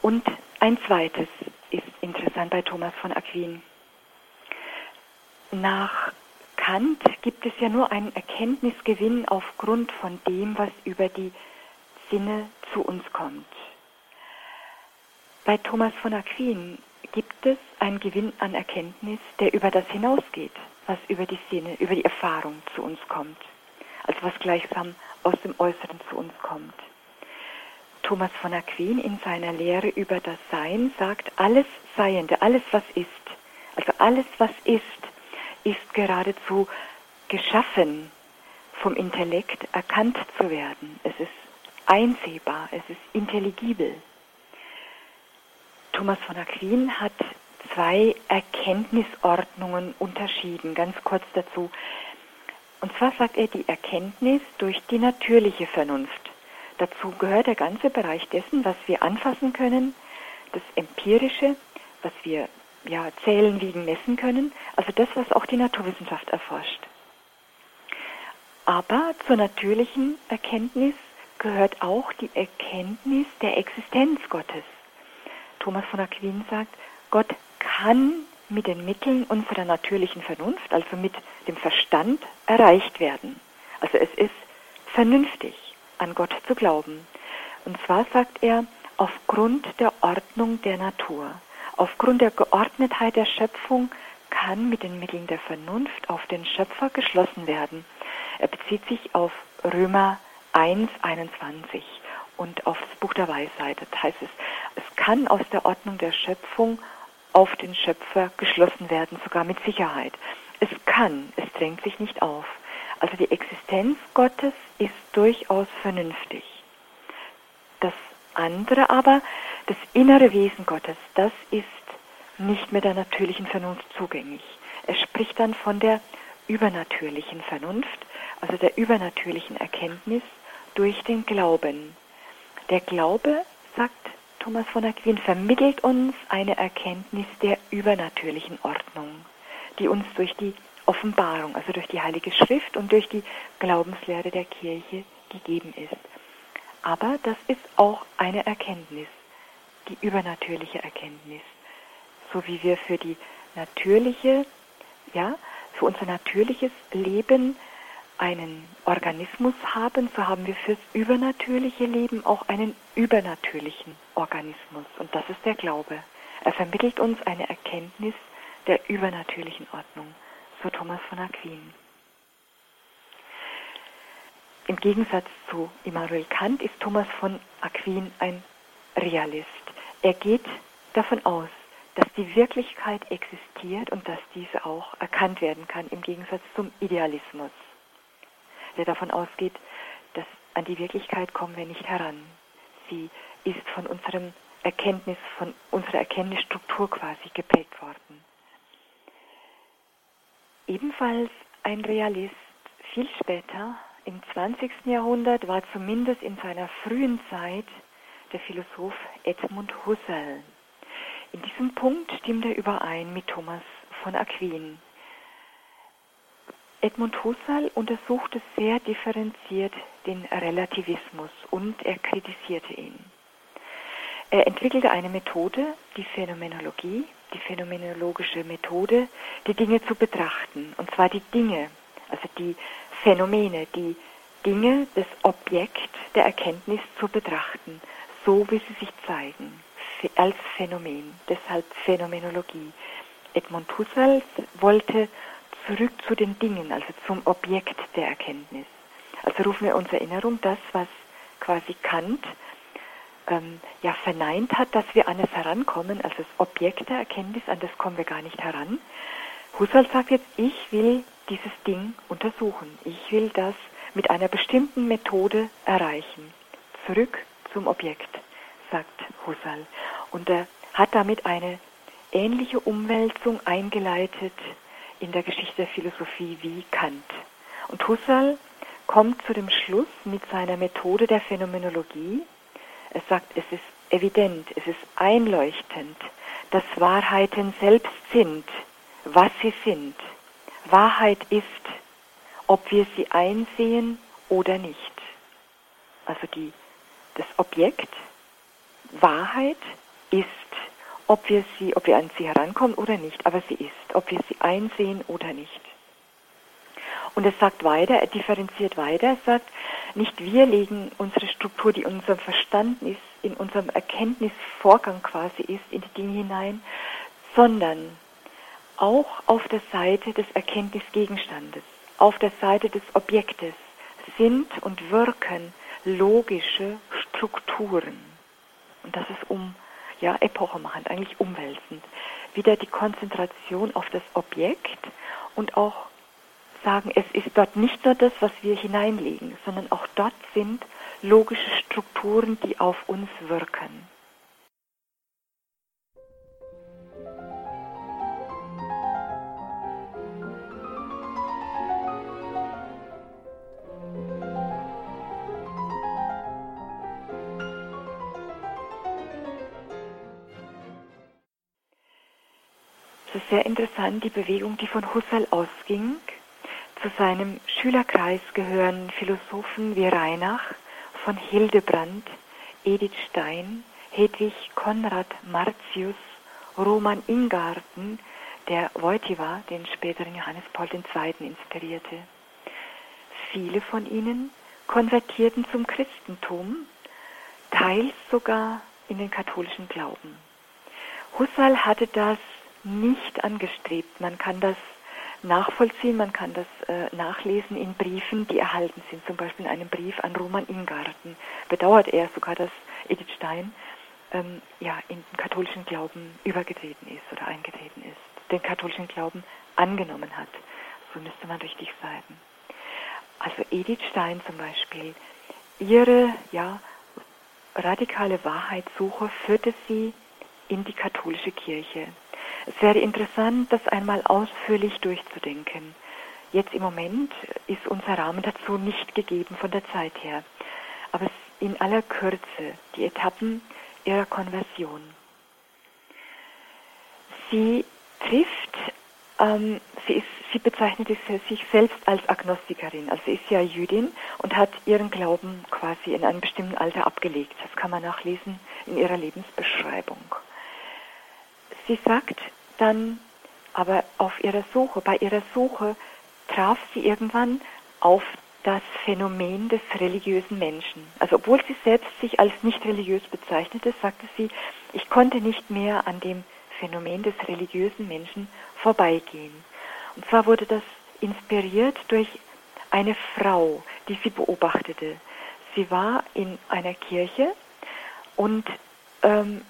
Und ein zweites ist interessant bei Thomas von Aquin. Nach Kant gibt es ja nur einen Erkenntnisgewinn aufgrund von dem, was über die Sinne zu uns kommt. Bei Thomas von Aquin gibt es einen Gewinn an Erkenntnis, der über das hinausgeht, was über die Sinne, über die Erfahrung zu uns kommt, also was gleichsam aus dem Äußeren zu uns kommt. Thomas von Aquin in seiner Lehre über das Sein sagt, alles Seiende, alles was ist, also alles was ist, ist geradezu geschaffen, vom Intellekt erkannt zu werden. Es ist einsehbar, es ist intelligibel. Thomas von Aquin hat zwei Erkenntnisordnungen unterschieden, ganz kurz dazu. Und zwar sagt er die Erkenntnis durch die natürliche Vernunft. Dazu gehört der ganze Bereich dessen, was wir anfassen können, das Empirische, was wir ja, zählen, wiegen, messen können, also das, was auch die Naturwissenschaft erforscht. Aber zur natürlichen Erkenntnis gehört auch die Erkenntnis der Existenz Gottes. Thomas von Aquin sagt, Gott kann mit den Mitteln unserer natürlichen Vernunft, also mit dem Verstand, erreicht werden. Also es ist vernünftig, an Gott zu glauben. Und zwar sagt er, aufgrund der Ordnung der Natur, aufgrund der Geordnetheit der Schöpfung kann mit den Mitteln der Vernunft auf den Schöpfer geschlossen werden. Er bezieht sich auf Römer 1, 21 und auf das Buch der Weisheit. Das heißt es, es kann aus der Ordnung der Schöpfung auf den Schöpfer geschlossen werden, sogar mit Sicherheit. Es kann, es drängt sich nicht auf. Also die Existenz Gottes ist durchaus vernünftig. Das andere aber, das innere Wesen Gottes, das ist nicht mehr der natürlichen Vernunft zugänglich. Er spricht dann von der übernatürlichen Vernunft, also der übernatürlichen Erkenntnis durch den Glauben. Der Glaube, sagt Thomas von Aquin, vermittelt uns eine Erkenntnis der übernatürlichen Ordnung, die uns durch die Offenbarung, also durch die Heilige Schrift und durch die Glaubenslehre der Kirche gegeben ist. Aber das ist auch eine Erkenntnis, die übernatürliche Erkenntnis. So wie wir für die natürliche, ja, für unser natürliches Leben einen Organismus haben, so haben wir fürs übernatürliche Leben auch einen übernatürlichen Organismus. Und das ist der Glaube. Er vermittelt uns eine Erkenntnis der übernatürlichen Ordnung. So Thomas von Aquin. Im Gegensatz zu Immanuel Kant ist Thomas von Aquin ein Realist. Er geht davon aus, dass die Wirklichkeit existiert und dass diese auch erkannt werden kann, im Gegensatz zum Idealismus der davon ausgeht, dass an die Wirklichkeit kommen wir nicht heran. Sie ist von unserem Erkenntnis, von unserer Erkenntnisstruktur quasi geprägt worden. Ebenfalls ein Realist, viel später, im 20. Jahrhundert, war zumindest in seiner frühen Zeit der Philosoph Edmund Husserl. In diesem Punkt stimmt er überein mit Thomas von Aquin. Edmund Husserl untersuchte sehr differenziert den Relativismus und er kritisierte ihn. Er entwickelte eine Methode, die Phänomenologie, die phänomenologische Methode, die Dinge zu betrachten. Und zwar die Dinge, also die Phänomene, die Dinge, das Objekt der Erkenntnis zu betrachten, so wie sie sich zeigen, als Phänomen, deshalb Phänomenologie. Edmund Husserl wollte zurück zu den Dingen, also zum Objekt der Erkenntnis. Also rufen wir uns Erinnerung, das, was quasi Kant ähm, ja verneint hat, dass wir an es herankommen, also das Objekt der Erkenntnis, an das kommen wir gar nicht heran. Husserl sagt jetzt, ich will dieses Ding untersuchen. Ich will das mit einer bestimmten Methode erreichen. Zurück zum Objekt, sagt Husserl. Und er hat damit eine ähnliche Umwälzung eingeleitet in der Geschichte der Philosophie wie Kant. Und Husserl kommt zu dem Schluss mit seiner Methode der Phänomenologie. Er sagt, es ist evident, es ist einleuchtend, dass Wahrheiten selbst sind, was sie sind. Wahrheit ist, ob wir sie einsehen oder nicht. Also die, das Objekt, Wahrheit ist ob wir sie, ob wir an sie herankommen oder nicht, aber sie ist, ob wir sie einsehen oder nicht. Und es sagt weiter, er differenziert weiter, er sagt, nicht wir legen unsere Struktur, die in unserem Verstand ist, in unserem Erkenntnisvorgang quasi ist, in die Dinge hinein, sondern auch auf der Seite des Erkenntnisgegenstandes, auf der Seite des Objektes sind und wirken logische Strukturen. Und das ist um ja, epochemachend, eigentlich umwälzend. Wieder die Konzentration auf das Objekt und auch sagen, es ist dort nicht nur das, was wir hineinlegen, sondern auch dort sind logische Strukturen, die auf uns wirken. Sehr interessant, die Bewegung, die von Husserl ausging. Zu seinem Schülerkreis gehören Philosophen wie Reinach, von Hildebrand, Edith Stein, Hedwig Konrad Martius, Roman Ingarten, der Wojtyła, den späteren Johannes Paul II. inspirierte. Viele von ihnen konvertierten zum Christentum, teils sogar in den katholischen Glauben. Husserl hatte das nicht angestrebt. Man kann das nachvollziehen, man kann das äh, nachlesen in Briefen, die erhalten sind. Zum Beispiel in einem Brief an Roman Ingarten bedauert er sogar, dass Edith Stein ähm, ja, in den katholischen Glauben übergetreten ist oder eingetreten ist, den katholischen Glauben angenommen hat. So müsste man richtig sagen. Also Edith Stein zum Beispiel, ihre ja, radikale Wahrheitssuche führte sie in die katholische Kirche. Es wäre interessant, das einmal ausführlich durchzudenken. Jetzt im Moment ist unser Rahmen dazu nicht gegeben von der Zeit her. Aber in aller Kürze die Etappen ihrer Konversion. Sie trifft, ähm, sie, ist, sie bezeichnet sich selbst als Agnostikerin. Also sie ist ja Jüdin und hat ihren Glauben quasi in einem bestimmten Alter abgelegt. Das kann man nachlesen in ihrer Lebensbeschreibung. Sie sagt dann, aber auf ihrer Suche, bei ihrer Suche traf sie irgendwann auf das Phänomen des religiösen Menschen. Also obwohl sie selbst sich als nicht religiös bezeichnete, sagte sie, ich konnte nicht mehr an dem Phänomen des religiösen Menschen vorbeigehen. Und zwar wurde das inspiriert durch eine Frau, die sie beobachtete. Sie war in einer Kirche und ähm,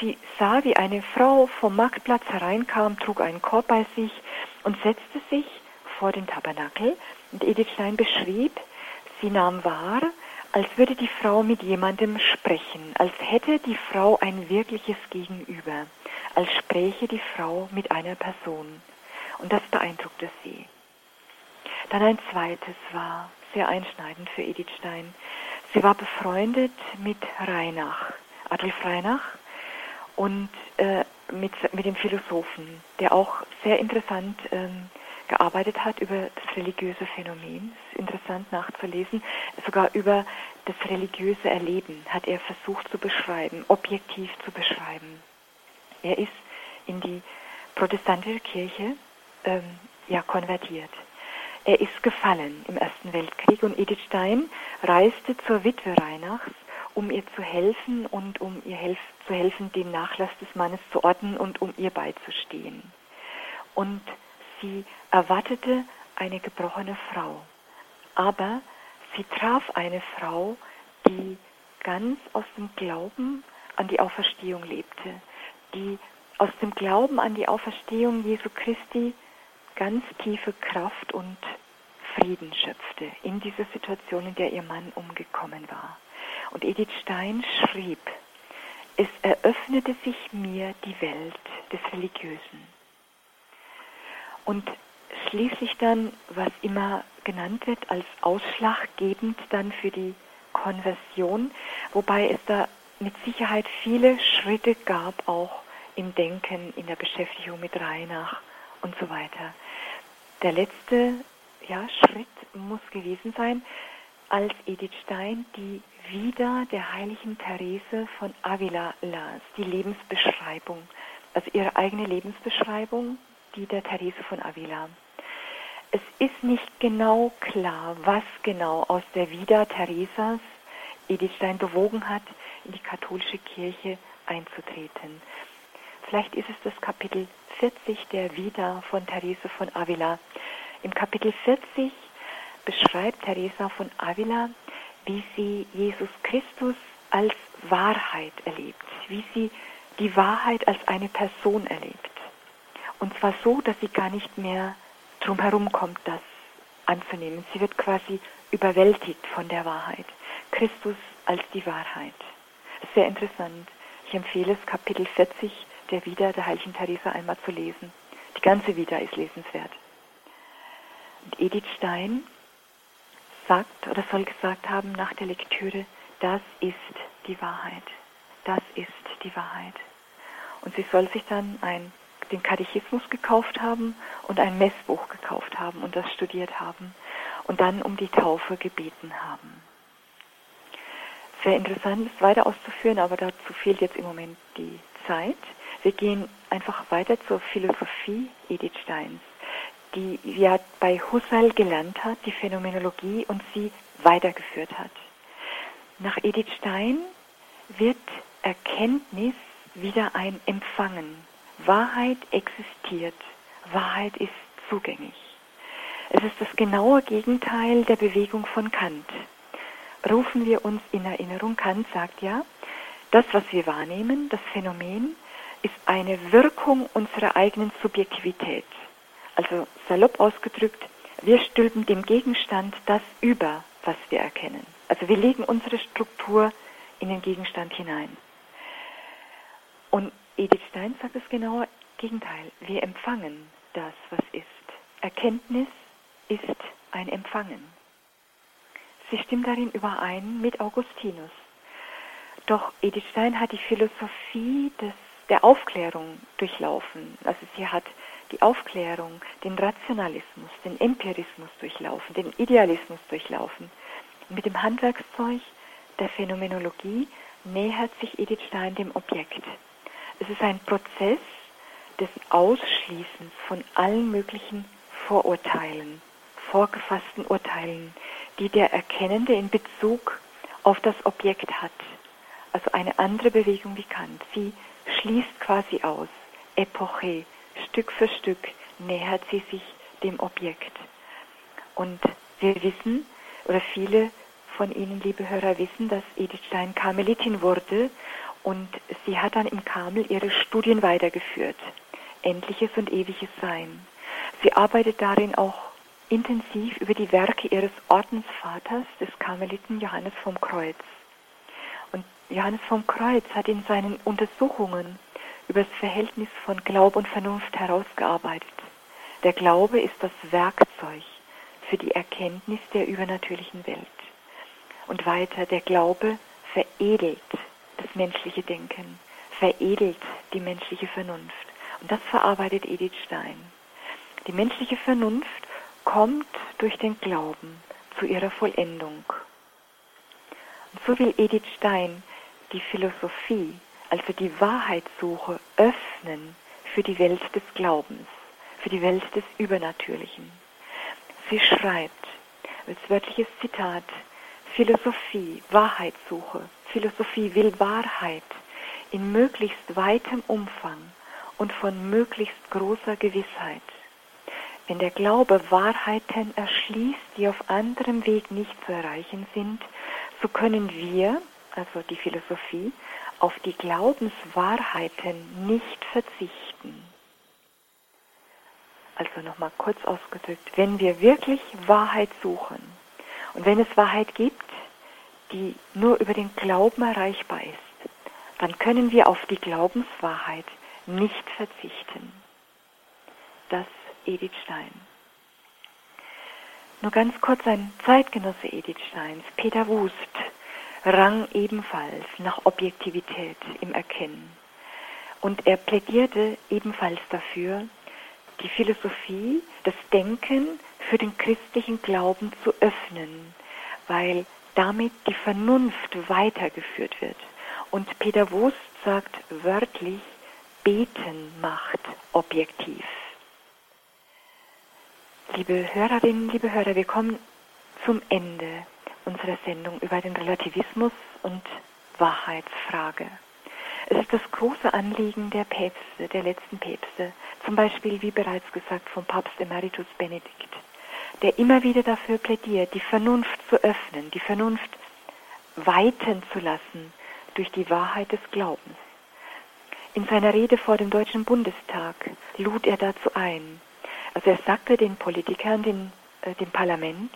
sie sah, wie eine Frau vom Marktplatz hereinkam, trug einen Korb bei sich und setzte sich vor den Tabernakel. Und Edith Stein beschrieb, sie nahm wahr, als würde die Frau mit jemandem sprechen, als hätte die Frau ein wirkliches Gegenüber, als spräche die Frau mit einer Person. Und das beeindruckte sie. Dann ein zweites war sehr einschneidend für Edith Stein. Sie war befreundet mit Reinach, Adolf Reinach, und äh, mit, mit dem Philosophen, der auch sehr interessant ähm, gearbeitet hat über das religiöse Phänomen. Es ist interessant nachzulesen. Sogar über das religiöse Erleben hat er versucht zu beschreiben, objektiv zu beschreiben. Er ist in die protestantische Kirche ähm, ja, konvertiert. Er ist gefallen im Ersten Weltkrieg und Edith Stein reiste zur Witwe Reinachs um ihr zu helfen und um ihr helf zu helfen, den Nachlass des Mannes zu ordnen und um ihr beizustehen. Und sie erwartete eine gebrochene Frau. Aber sie traf eine Frau, die ganz aus dem Glauben an die Auferstehung lebte, die aus dem Glauben an die Auferstehung Jesu Christi ganz tiefe Kraft und Frieden schöpfte in dieser Situation, in der ihr Mann umgekommen war. Und Edith Stein schrieb, es eröffnete sich mir die Welt des Religiösen. Und schließlich dann, was immer genannt wird als ausschlaggebend dann für die Konversion, wobei es da mit Sicherheit viele Schritte gab, auch im Denken, in der Beschäftigung mit Reinach und so weiter. Der letzte ja, Schritt muss gewesen sein, als Edith Stein die wieder der heiligen Therese von Avila las, die Lebensbeschreibung, also ihre eigene Lebensbeschreibung, die der Therese von Avila. Es ist nicht genau klar, was genau aus der Vida Theresas Edith Stein bewogen hat, in die katholische Kirche einzutreten. Vielleicht ist es das Kapitel 40 der Vida von Therese von Avila. Im Kapitel 40 beschreibt Teresa von Avila, wie sie Jesus Christus als Wahrheit erlebt, wie sie die Wahrheit als eine Person erlebt. Und zwar so, dass sie gar nicht mehr drum herum kommt, das anzunehmen. Sie wird quasi überwältigt von der Wahrheit. Christus als die Wahrheit. Sehr interessant. Ich empfehle es, Kapitel 40 der Wieder der Heiligen Theresa einmal zu lesen. Die ganze Wieder ist lesenswert. Und Edith Stein sagt oder soll gesagt haben nach der Lektüre, das ist die Wahrheit. Das ist die Wahrheit. Und sie soll sich dann ein den Katechismus gekauft haben und ein Messbuch gekauft haben und das studiert haben und dann um die Taufe gebeten haben. Sehr interessant ist weiter auszuführen, aber dazu fehlt jetzt im Moment die Zeit. Wir gehen einfach weiter zur Philosophie Edith Steins, die ja bei Husserl gelernt hat, die Phänomenologie und sie weitergeführt hat. Nach Edith Stein wird Erkenntnis wieder ein Empfangen. Wahrheit existiert. Wahrheit ist zugänglich. Es ist das genaue Gegenteil der Bewegung von Kant. Rufen wir uns in Erinnerung, Kant sagt ja, das, was wir wahrnehmen, das Phänomen, ist eine Wirkung unserer eigenen Subjektivität. Also salopp ausgedrückt, wir stülpen dem Gegenstand das über, was wir erkennen. Also wir legen unsere Struktur in den Gegenstand hinein. Und Edith Stein sagt das genaue Gegenteil. Wir empfangen das, was ist. Erkenntnis ist ein Empfangen. Sie stimmt darin überein mit Augustinus. Doch Edith Stein hat die Philosophie des, der Aufklärung durchlaufen. Also sie hat die Aufklärung, den Rationalismus, den Empirismus durchlaufen, den Idealismus durchlaufen. Mit dem Handwerkszeug der Phänomenologie nähert sich Edith Stein dem Objekt. Es ist ein Prozess des Ausschließens von allen möglichen Vorurteilen, vorgefassten Urteilen, die der Erkennende in Bezug auf das Objekt hat. Also eine andere Bewegung wie Kant. Sie schließt quasi aus. Epoche, Stück für Stück nähert sie sich dem Objekt. Und wir wissen, oder viele von Ihnen, liebe Hörer, wissen, dass Edith Stein Karmelitin wurde und sie hat dann im Karmel ihre Studien weitergeführt. Endliches und ewiges Sein. Sie arbeitet darin auch intensiv über die Werke ihres Ordensvaters, des Karmeliten Johannes vom Kreuz. Und Johannes vom Kreuz hat in seinen Untersuchungen über das Verhältnis von Glaube und Vernunft herausgearbeitet. Der Glaube ist das Werkzeug für die Erkenntnis der übernatürlichen Welt. Und weiter, der Glaube veredelt das menschliche Denken, veredelt die menschliche Vernunft. Und das verarbeitet Edith Stein. Die menschliche Vernunft kommt durch den Glauben zu ihrer Vollendung. Und so will Edith Stein die Philosophie, also die Wahrheitssuche, öffnen für die Welt des Glaubens, für die Welt des Übernatürlichen. Sie schreibt, als wörtliches Zitat, Philosophie, Wahrheitssuche. Philosophie will Wahrheit in möglichst weitem Umfang und von möglichst großer Gewissheit. Wenn der Glaube Wahrheiten erschließt, die auf anderem Weg nicht zu erreichen sind, so können wir, also die Philosophie, auf die Glaubenswahrheiten nicht verzichten. Also nochmal kurz ausgedrückt, wenn wir wirklich Wahrheit suchen, und wenn es Wahrheit gibt, die nur über den Glauben erreichbar ist, dann können wir auf die Glaubenswahrheit nicht verzichten. Das Edith Stein. Nur ganz kurz ein Zeitgenosse Edith Steins, Peter Wust, rang ebenfalls nach Objektivität im Erkennen. Und er plädierte ebenfalls dafür, die Philosophie, das Denken für den christlichen Glauben zu öffnen, weil damit die Vernunft weitergeführt wird. Und Peter Wust sagt wörtlich, Beten macht objektiv. Liebe Hörerinnen, liebe Hörer, wir kommen zum Ende unserer Sendung über den Relativismus und Wahrheitsfrage. Es ist das große Anliegen der Päpste, der letzten Päpste, zum Beispiel, wie bereits gesagt, vom Papst Emeritus Benedikt, der immer wieder dafür plädiert, die Vernunft zu öffnen, die Vernunft weiten zu lassen durch die Wahrheit des Glaubens. In seiner Rede vor dem Deutschen Bundestag lud er dazu ein. Also er sagte den Politikern, den, äh, dem Parlament,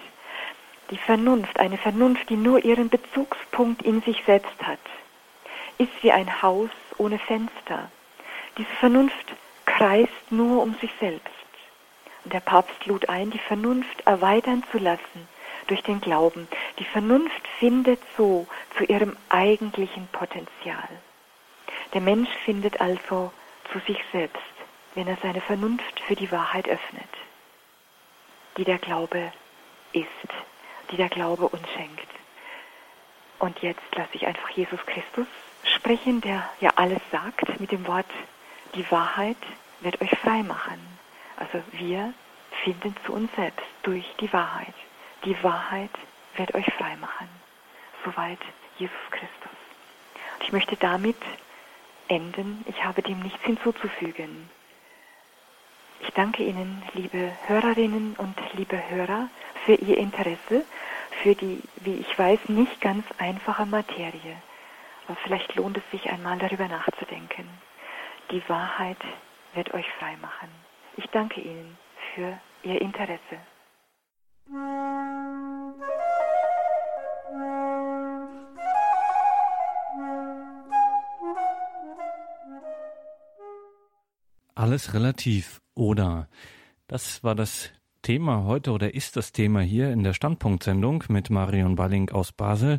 die Vernunft, eine Vernunft, die nur ihren Bezugspunkt in sich selbst hat, ist wie ein Haus ohne Fenster. Diese Vernunft kreist nur um sich selbst. Und der Papst lud ein, die Vernunft erweitern zu lassen durch den Glauben. Die Vernunft findet so zu ihrem eigentlichen Potenzial. Der Mensch findet also zu sich selbst, wenn er seine Vernunft für die Wahrheit öffnet, die der Glaube ist, die der Glaube uns schenkt. Und jetzt lasse ich einfach Jesus Christus sprechen, der ja alles sagt mit dem Wort, die Wahrheit wird euch frei machen. Also wir finden zu uns selbst durch die Wahrheit. Die Wahrheit wird euch frei machen. Soweit Jesus Christus. Und ich möchte damit enden. Ich habe dem nichts hinzuzufügen. Ich danke Ihnen, liebe Hörerinnen und liebe Hörer, für Ihr Interesse, für die, wie ich weiß, nicht ganz einfache Materie. Aber vielleicht lohnt es sich einmal darüber nachzudenken. Die Wahrheit wird euch frei machen. Ich danke Ihnen für Ihr Interesse. Alles relativ, oder? Das war das Thema heute oder ist das Thema hier in der Standpunktsendung mit Marion Balling aus Basel.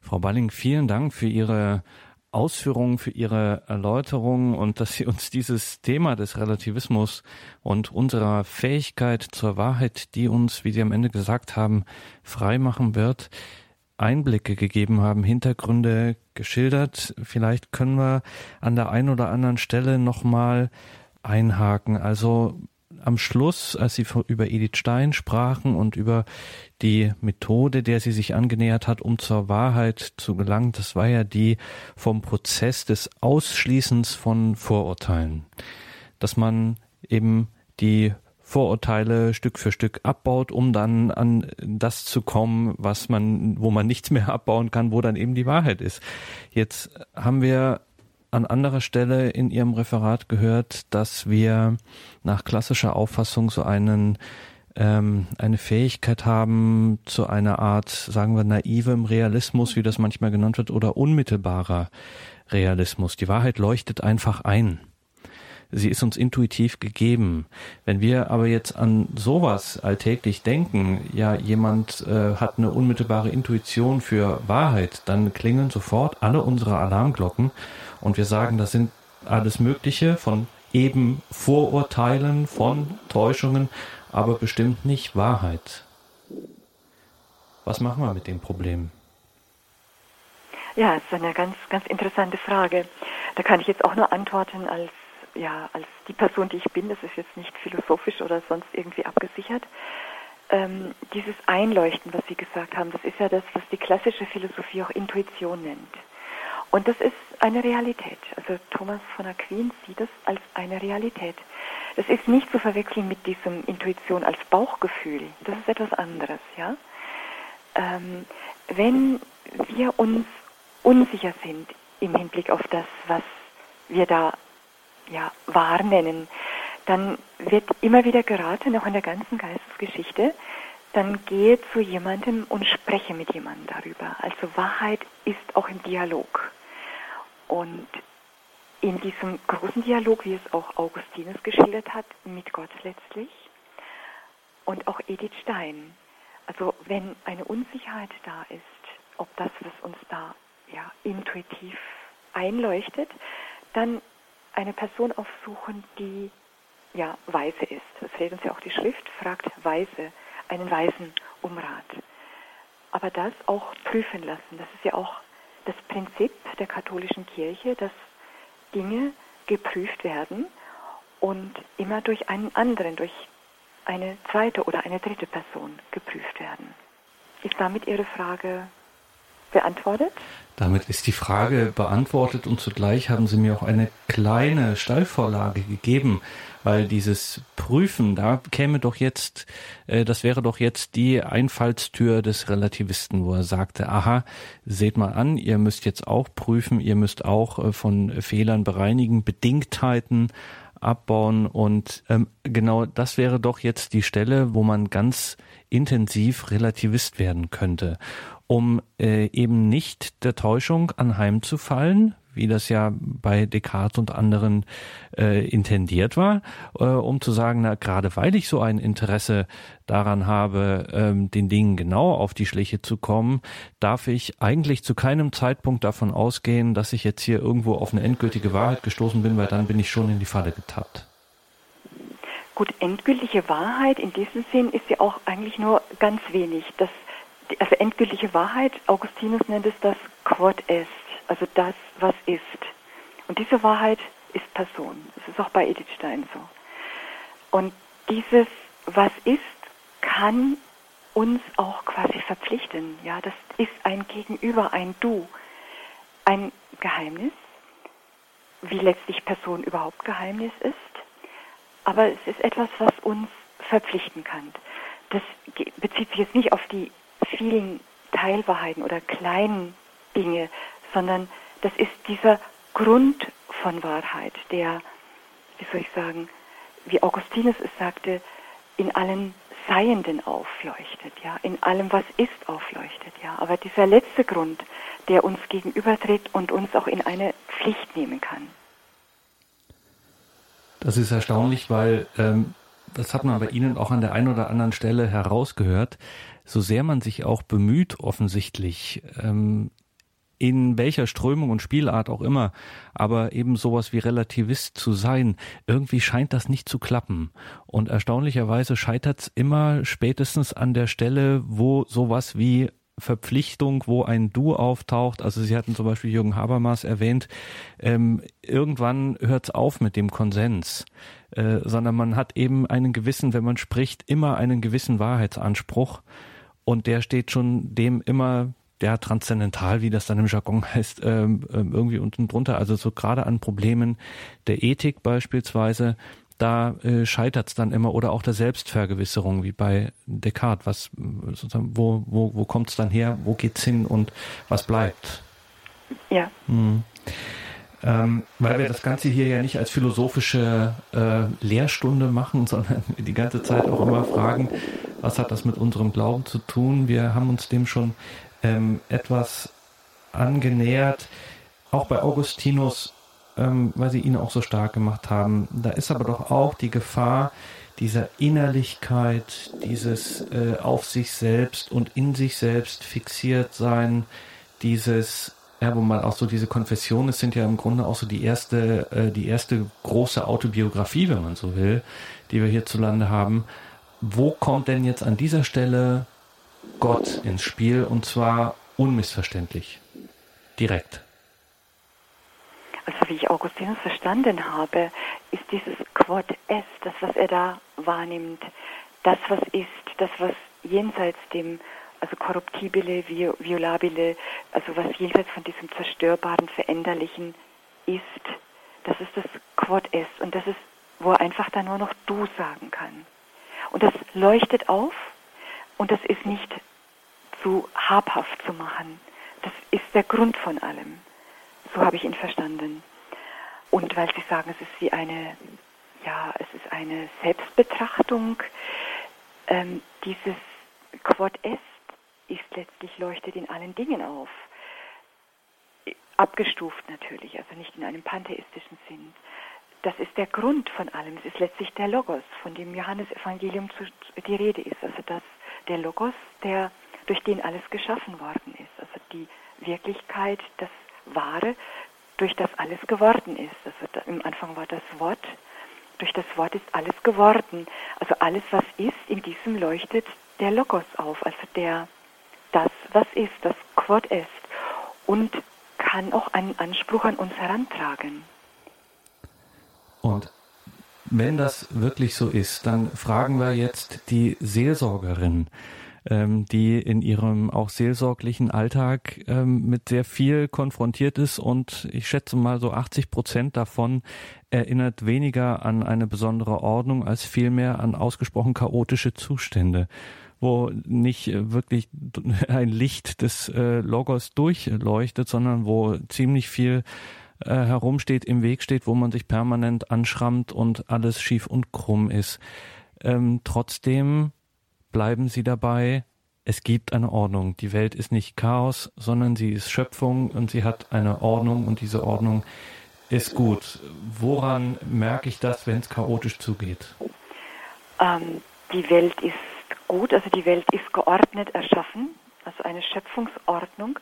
Frau Balling, vielen Dank für Ihre Ausführungen, für Ihre Erläuterungen und dass Sie uns dieses Thema des Relativismus und unserer Fähigkeit zur Wahrheit, die uns, wie Sie am Ende gesagt haben, frei machen wird, Einblicke gegeben haben, Hintergründe geschildert. Vielleicht können wir an der einen oder anderen Stelle nochmal einhaken. Also am Schluss, als Sie über Edith Stein sprachen und über die Methode, der sie sich angenähert hat, um zur Wahrheit zu gelangen, das war ja die vom Prozess des Ausschließens von Vorurteilen. Dass man eben die Vorurteile Stück für Stück abbaut, um dann an das zu kommen, was man, wo man nichts mehr abbauen kann, wo dann eben die Wahrheit ist. Jetzt haben wir an anderer Stelle in Ihrem Referat gehört, dass wir nach klassischer Auffassung so einen ähm, eine Fähigkeit haben zu einer Art, sagen wir, naivem Realismus, wie das manchmal genannt wird, oder unmittelbarer Realismus. Die Wahrheit leuchtet einfach ein. Sie ist uns intuitiv gegeben. Wenn wir aber jetzt an sowas alltäglich denken, ja, jemand äh, hat eine unmittelbare Intuition für Wahrheit, dann klingen sofort alle unsere Alarmglocken und wir sagen, das sind alles Mögliche von eben Vorurteilen, von Täuschungen, aber bestimmt nicht Wahrheit. Was machen wir mit dem Problem? Ja, es ist eine ganz, ganz interessante Frage. Da kann ich jetzt auch nur antworten als, ja, als die Person, die ich bin. Das ist jetzt nicht philosophisch oder sonst irgendwie abgesichert. Ähm, dieses Einleuchten, was Sie gesagt haben, das ist ja das, was die klassische Philosophie auch Intuition nennt. Und das ist eine Realität. Also Thomas von Aquin sieht das als eine Realität. Das ist nicht zu verwechseln mit diesem Intuition als Bauchgefühl. Das ist etwas anderes, ja. Ähm, wenn wir uns unsicher sind im Hinblick auf das, was wir da ja, wahrnehmen, dann wird immer wieder geraten, auch in der ganzen Geistesgeschichte, dann gehe zu jemandem und spreche mit jemandem darüber. Also Wahrheit ist auch im Dialog. Und in diesem großen Dialog, wie es auch Augustinus geschildert hat, mit Gott letztlich und auch Edith Stein. Also wenn eine Unsicherheit da ist, ob das, was uns da ja, intuitiv einleuchtet, dann eine Person aufsuchen, die ja weise ist. Das redet uns ja auch die Schrift, fragt weise, einen Weisen um Rat. Aber das auch prüfen lassen, das ist ja auch das Prinzip der katholischen Kirche, dass Dinge geprüft werden und immer durch einen anderen, durch eine zweite oder eine dritte Person geprüft werden. Ist damit Ihre Frage beantwortet? Damit ist die Frage beantwortet und zugleich haben Sie mir auch eine kleine Stallvorlage gegeben, weil dieses Prüfen, da käme doch jetzt, äh, das wäre doch jetzt die Einfallstür des Relativisten, wo er sagte, aha, seht mal an, ihr müsst jetzt auch prüfen, ihr müsst auch äh, von Fehlern bereinigen, Bedingtheiten abbauen und ähm, genau das wäre doch jetzt die Stelle, wo man ganz intensiv Relativist werden könnte um äh, eben nicht der Täuschung anheimzufallen, wie das ja bei Descartes und anderen äh, intendiert war, äh, um zu sagen, na gerade weil ich so ein Interesse daran habe, ähm, den Dingen genau auf die Schliche zu kommen, darf ich eigentlich zu keinem Zeitpunkt davon ausgehen, dass ich jetzt hier irgendwo auf eine endgültige Wahrheit gestoßen bin, weil dann bin ich schon in die Falle getappt. Gut, endgültige Wahrheit in diesem Sinn ist ja auch eigentlich nur ganz wenig. Das, also endgültige Wahrheit, Augustinus nennt es das Quod est, also das, was ist. Und diese Wahrheit ist Person. Das ist auch bei Edith Stein so. Und dieses, was ist, kann uns auch quasi verpflichten. Ja, das ist ein Gegenüber, ein Du, ein Geheimnis, wie letztlich Person überhaupt Geheimnis ist. Aber es ist etwas, was uns verpflichten kann. Das bezieht sich jetzt nicht auf die vielen Teilwahrheiten oder kleinen Dinge, sondern das ist dieser Grund von Wahrheit, der, wie soll ich sagen, wie Augustinus es sagte, in allen Seienden aufleuchtet, ja, in allem, was ist, aufleuchtet, ja. Aber dieser letzte Grund, der uns gegenübertritt und uns auch in eine Pflicht nehmen kann. Das ist erstaunlich, weil ähm, das hat man bei Ihnen auch an der einen oder anderen Stelle herausgehört. So sehr man sich auch bemüht, offensichtlich ähm, in welcher Strömung und Spielart auch immer, aber eben sowas wie Relativist zu sein, irgendwie scheint das nicht zu klappen. Und erstaunlicherweise scheitert es immer spätestens an der Stelle, wo sowas wie Verpflichtung, wo ein Du auftaucht. Also Sie hatten zum Beispiel Jürgen Habermas erwähnt. Ähm, irgendwann hört es auf mit dem Konsens, äh, sondern man hat eben einen gewissen, wenn man spricht, immer einen gewissen Wahrheitsanspruch. Und der steht schon dem immer ja, transzendental, wie das dann im Jargon [laughs] heißt, ähm, ähm, irgendwie unten drunter. Also so gerade an Problemen der Ethik beispielsweise, da äh, scheitert es dann immer oder auch der Selbstvergewisserung, wie bei Descartes. Was sozusagen, wo, wo, wo kommt es dann her, wo geht's hin und was bleibt? Ja. Hm. Ähm, weil wir das Ganze hier ja nicht als philosophische äh, Lehrstunde machen, [laughs] sondern die ganze Zeit auch immer fragen, was hat das mit unserem Glauben zu tun? Wir haben uns dem schon ähm, etwas angenähert, auch bei Augustinus, ähm, weil sie ihn auch so stark gemacht haben. Da ist aber doch auch die Gefahr dieser Innerlichkeit, dieses äh, auf sich selbst und in sich selbst fixiert sein, dieses ja, wo man auch so diese Konfessionen, es sind ja im Grunde auch so die erste, äh, die erste große Autobiografie, wenn man so will, die wir hierzulande haben. Wo kommt denn jetzt an dieser Stelle Gott ins Spiel und zwar unmissverständlich, direkt. Also wie ich Augustinus verstanden habe, ist dieses Quod est, das was er da wahrnimmt, das was ist, das was jenseits dem also korruptibile, violabile, also was jenseits von diesem zerstörbaren, veränderlichen ist, das ist das Quod est und das ist, wo er einfach da nur noch du sagen kann. Und das leuchtet auf und das ist nicht zu habhaft zu machen. Das ist der Grund von allem. So habe ich ihn verstanden. Und weil Sie sagen, es ist wie eine, ja, es ist eine Selbstbetrachtung, ähm, dieses Quod est ist letztlich leuchtet in allen Dingen auf. Abgestuft natürlich, also nicht in einem pantheistischen Sinn. Das ist der Grund von allem. Es ist letztlich der Logos, von dem Johannesevangelium die Rede ist. Also das der Logos, der, durch den alles geschaffen worden ist. Also die Wirklichkeit, das Wahre, durch das alles geworden ist. Also da, im Anfang war das Wort, durch das Wort ist alles geworden. Also alles, was ist, in diesem leuchtet der Logos auf, also der, das, ist, das Quod ist und kann auch einen Anspruch an uns herantragen. Und wenn das wirklich so ist, dann fragen wir jetzt die Seelsorgerin, ähm, die in ihrem auch seelsorglichen Alltag ähm, mit sehr viel konfrontiert ist und ich schätze mal so 80 Prozent davon erinnert weniger an eine besondere Ordnung als vielmehr an ausgesprochen chaotische Zustände wo nicht wirklich [laughs] ein Licht des äh, Logos durchleuchtet, sondern wo ziemlich viel äh, herumsteht, im Weg steht, wo man sich permanent anschrammt und alles schief und krumm ist. Ähm, trotzdem bleiben sie dabei, es gibt eine Ordnung. Die Welt ist nicht Chaos, sondern sie ist Schöpfung und sie hat eine Ordnung und diese Ordnung ist gut. Woran merke ich das, wenn es chaotisch zugeht? Ähm, die Welt ist gut, also die Welt ist geordnet erschaffen, also eine Schöpfungsordnung.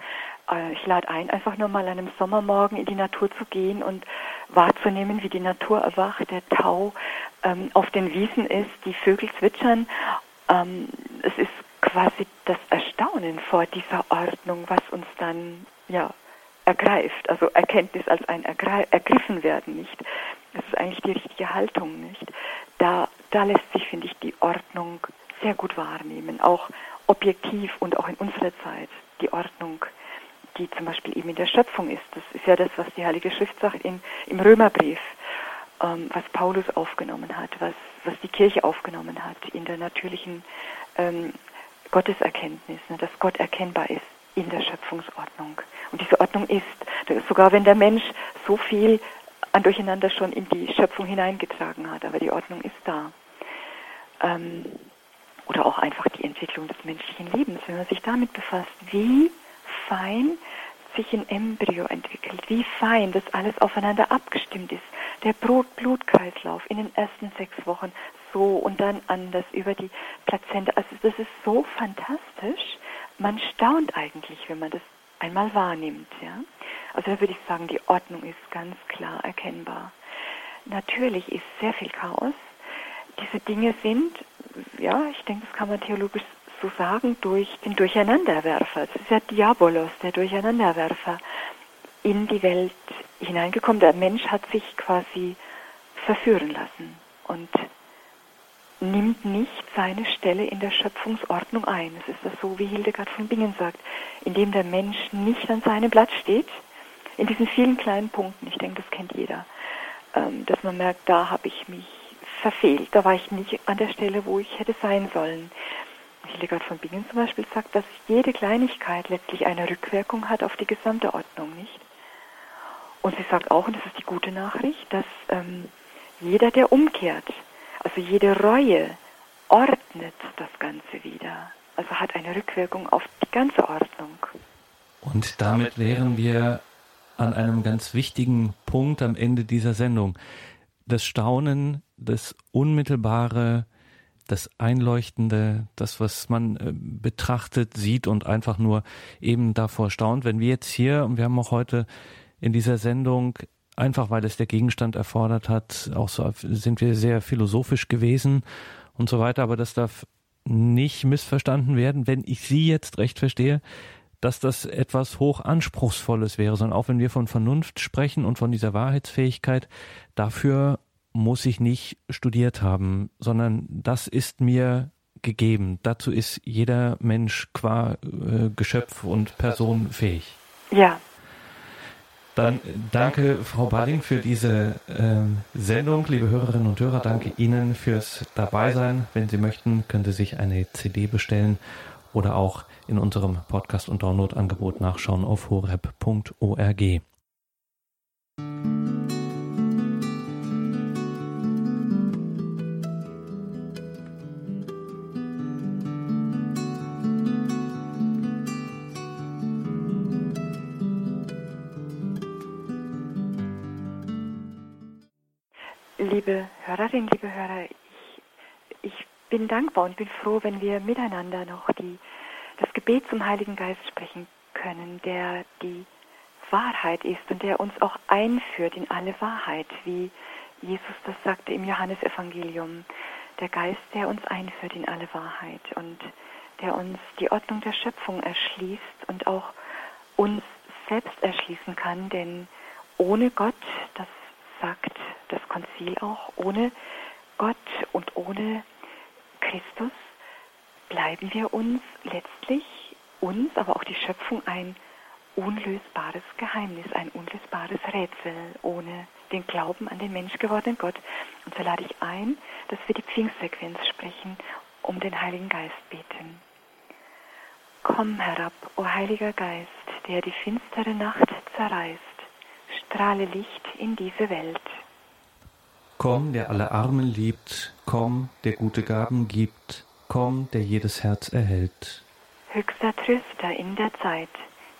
äh, ich lade ein, einfach nur mal an einem Sommermorgen in die Natur zu gehen und wahrzunehmen, wie die Natur erwacht, der Tau ähm, auf den Wiesen ist, die Vögel zwitschern. Ähm, es ist quasi das Erstaunen vor dieser Ordnung, was uns dann ja ergreift, also Erkenntnis als ein ergriffen werden, nicht? Das ist eigentlich die richtige Haltung, nicht? Da, da lässt sich, finde ich, die Ordnung sehr gut wahrnehmen, auch objektiv und auch in unserer Zeit die Ordnung, die zum Beispiel eben in der Schöpfung ist. Das ist ja das, was die Heilige Schrift sagt in, im Römerbrief, ähm, was Paulus aufgenommen hat, was, was die Kirche aufgenommen hat in der natürlichen ähm, Gotteserkenntnis, ne, dass Gott erkennbar ist in der Schöpfungsordnung. Und diese Ordnung ist, sogar wenn der Mensch so viel an Durcheinander schon in die Schöpfung hineingetragen hat, aber die Ordnung ist da. Ähm, oder auch einfach die Entwicklung des menschlichen Lebens, wenn man sich damit befasst, wie fein sich ein Embryo entwickelt, wie fein das alles aufeinander abgestimmt ist. Der Blutkreislauf in den ersten sechs Wochen so und dann anders über die Plazenta. Also das ist so fantastisch. Man staunt eigentlich, wenn man das einmal wahrnimmt. Ja? Also da würde ich sagen, die Ordnung ist ganz klar erkennbar. Natürlich ist sehr viel Chaos. Diese Dinge sind, ja, ich denke, das kann man theologisch so sagen, durch den Durcheinanderwerfer. Das ist ja Diabolos, der Durcheinanderwerfer, in die Welt hineingekommen. Der Mensch hat sich quasi verführen lassen und nimmt nicht seine Stelle in der Schöpfungsordnung ein. Es ist das so, wie Hildegard von Bingen sagt, indem der Mensch nicht an seinem Blatt steht, in diesen vielen kleinen Punkten, ich denke, das kennt jeder, ähm, dass man merkt, da habe ich mich verfehlt, da war ich nicht an der Stelle, wo ich hätte sein sollen. Hildegard von Bingen zum Beispiel sagt, dass jede Kleinigkeit letztlich eine Rückwirkung hat auf die gesamte Ordnung, nicht? Und sie sagt auch, und das ist die gute Nachricht, dass ähm, jeder, der umkehrt, also jede Reue ordnet das Ganze wieder. Also hat eine Rückwirkung auf die ganze Ordnung. Und damit wären wir an einem ganz wichtigen Punkt am Ende dieser Sendung. Das Staunen, das Unmittelbare, das Einleuchtende, das, was man äh, betrachtet, sieht und einfach nur eben davor staunt. Wenn wir jetzt hier, und wir haben auch heute in dieser Sendung einfach weil es der Gegenstand erfordert hat. Auch so sind wir sehr philosophisch gewesen und so weiter, aber das darf nicht missverstanden werden, wenn ich Sie jetzt recht verstehe, dass das etwas hoch anspruchsvolles wäre, sondern auch wenn wir von Vernunft sprechen und von dieser Wahrheitsfähigkeit, dafür muss ich nicht studiert haben, sondern das ist mir gegeben. Dazu ist jeder Mensch qua äh, Geschöpf und Person fähig. Ja, dann danke, Frau Bading, für diese ähm, Sendung. Liebe Hörerinnen und Hörer, danke Ihnen fürs Dabeisein. Wenn Sie möchten, können Sie sich eine CD bestellen oder auch in unserem Podcast- und Download-Angebot nachschauen auf horeb.org. Liebe Hörerinnen, liebe Hörer, ich, ich bin dankbar und bin froh, wenn wir miteinander noch die, das Gebet zum Heiligen Geist sprechen können, der die Wahrheit ist und der uns auch einführt in alle Wahrheit, wie Jesus das sagte im Johannesevangelium. Der Geist, der uns einführt in alle Wahrheit und der uns die Ordnung der Schöpfung erschließt und auch uns selbst erschließen kann, denn ohne Gott, das sagt das Konzil auch, ohne Gott und ohne Christus bleiben wir uns letztlich, uns, aber auch die Schöpfung ein unlösbares Geheimnis, ein unlösbares Rätsel ohne den Glauben an den menschgewordenen Gott. Und so lade ich ein, dass wir die Pfingstsequenz sprechen, um den Heiligen Geist beten. Komm herab, o Heiliger Geist, der die finstere Nacht zerreißt strahle Licht in diese Welt. Komm, der alle Armen liebt, komm, der gute Gaben gibt, komm, der jedes Herz erhält. Höchster Tröster in der Zeit,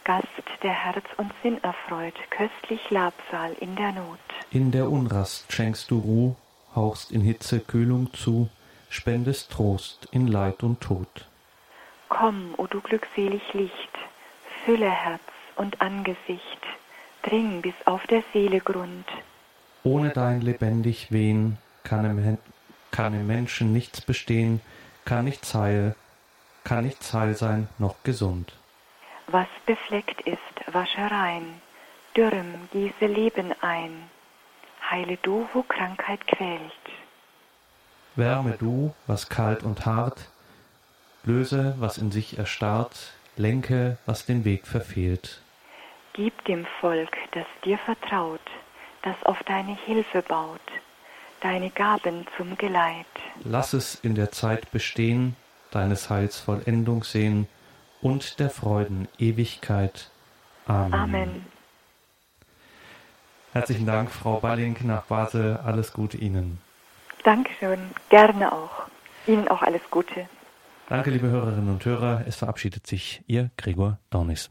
Gast, der Herz und Sinn erfreut, köstlich Labsal in der Not. In der Unrast schenkst du Ruh, hauchst in Hitze Kühlung zu, spendest Trost in Leid und Tod. Komm, o du glückselig Licht, fülle Herz und Angesicht, dring bis auf der Seele Grund. Ohne dein lebendig Wehen kann im, kann im Menschen nichts bestehen, kann nichts heil, kann nichts heil sein, noch gesund. Was befleckt ist, wasche rein, dürrem gieße Leben ein, heile du, wo Krankheit quält. Wärme du, was kalt und hart, löse, was in sich erstarrt, lenke, was den Weg verfehlt. Gib dem Volk, das dir vertraut, das auf deine Hilfe baut, deine Gaben zum Geleit. Lass es in der Zeit bestehen, deines Heils Vollendung sehen und der Freuden Ewigkeit. Amen. Amen. Herzlichen Dank, Frau Balling nach Basel. Alles Gute Ihnen. Dankeschön, gerne auch. Ihnen auch alles Gute. Danke, liebe Hörerinnen und Hörer. Es verabschiedet sich Ihr Gregor Dornis.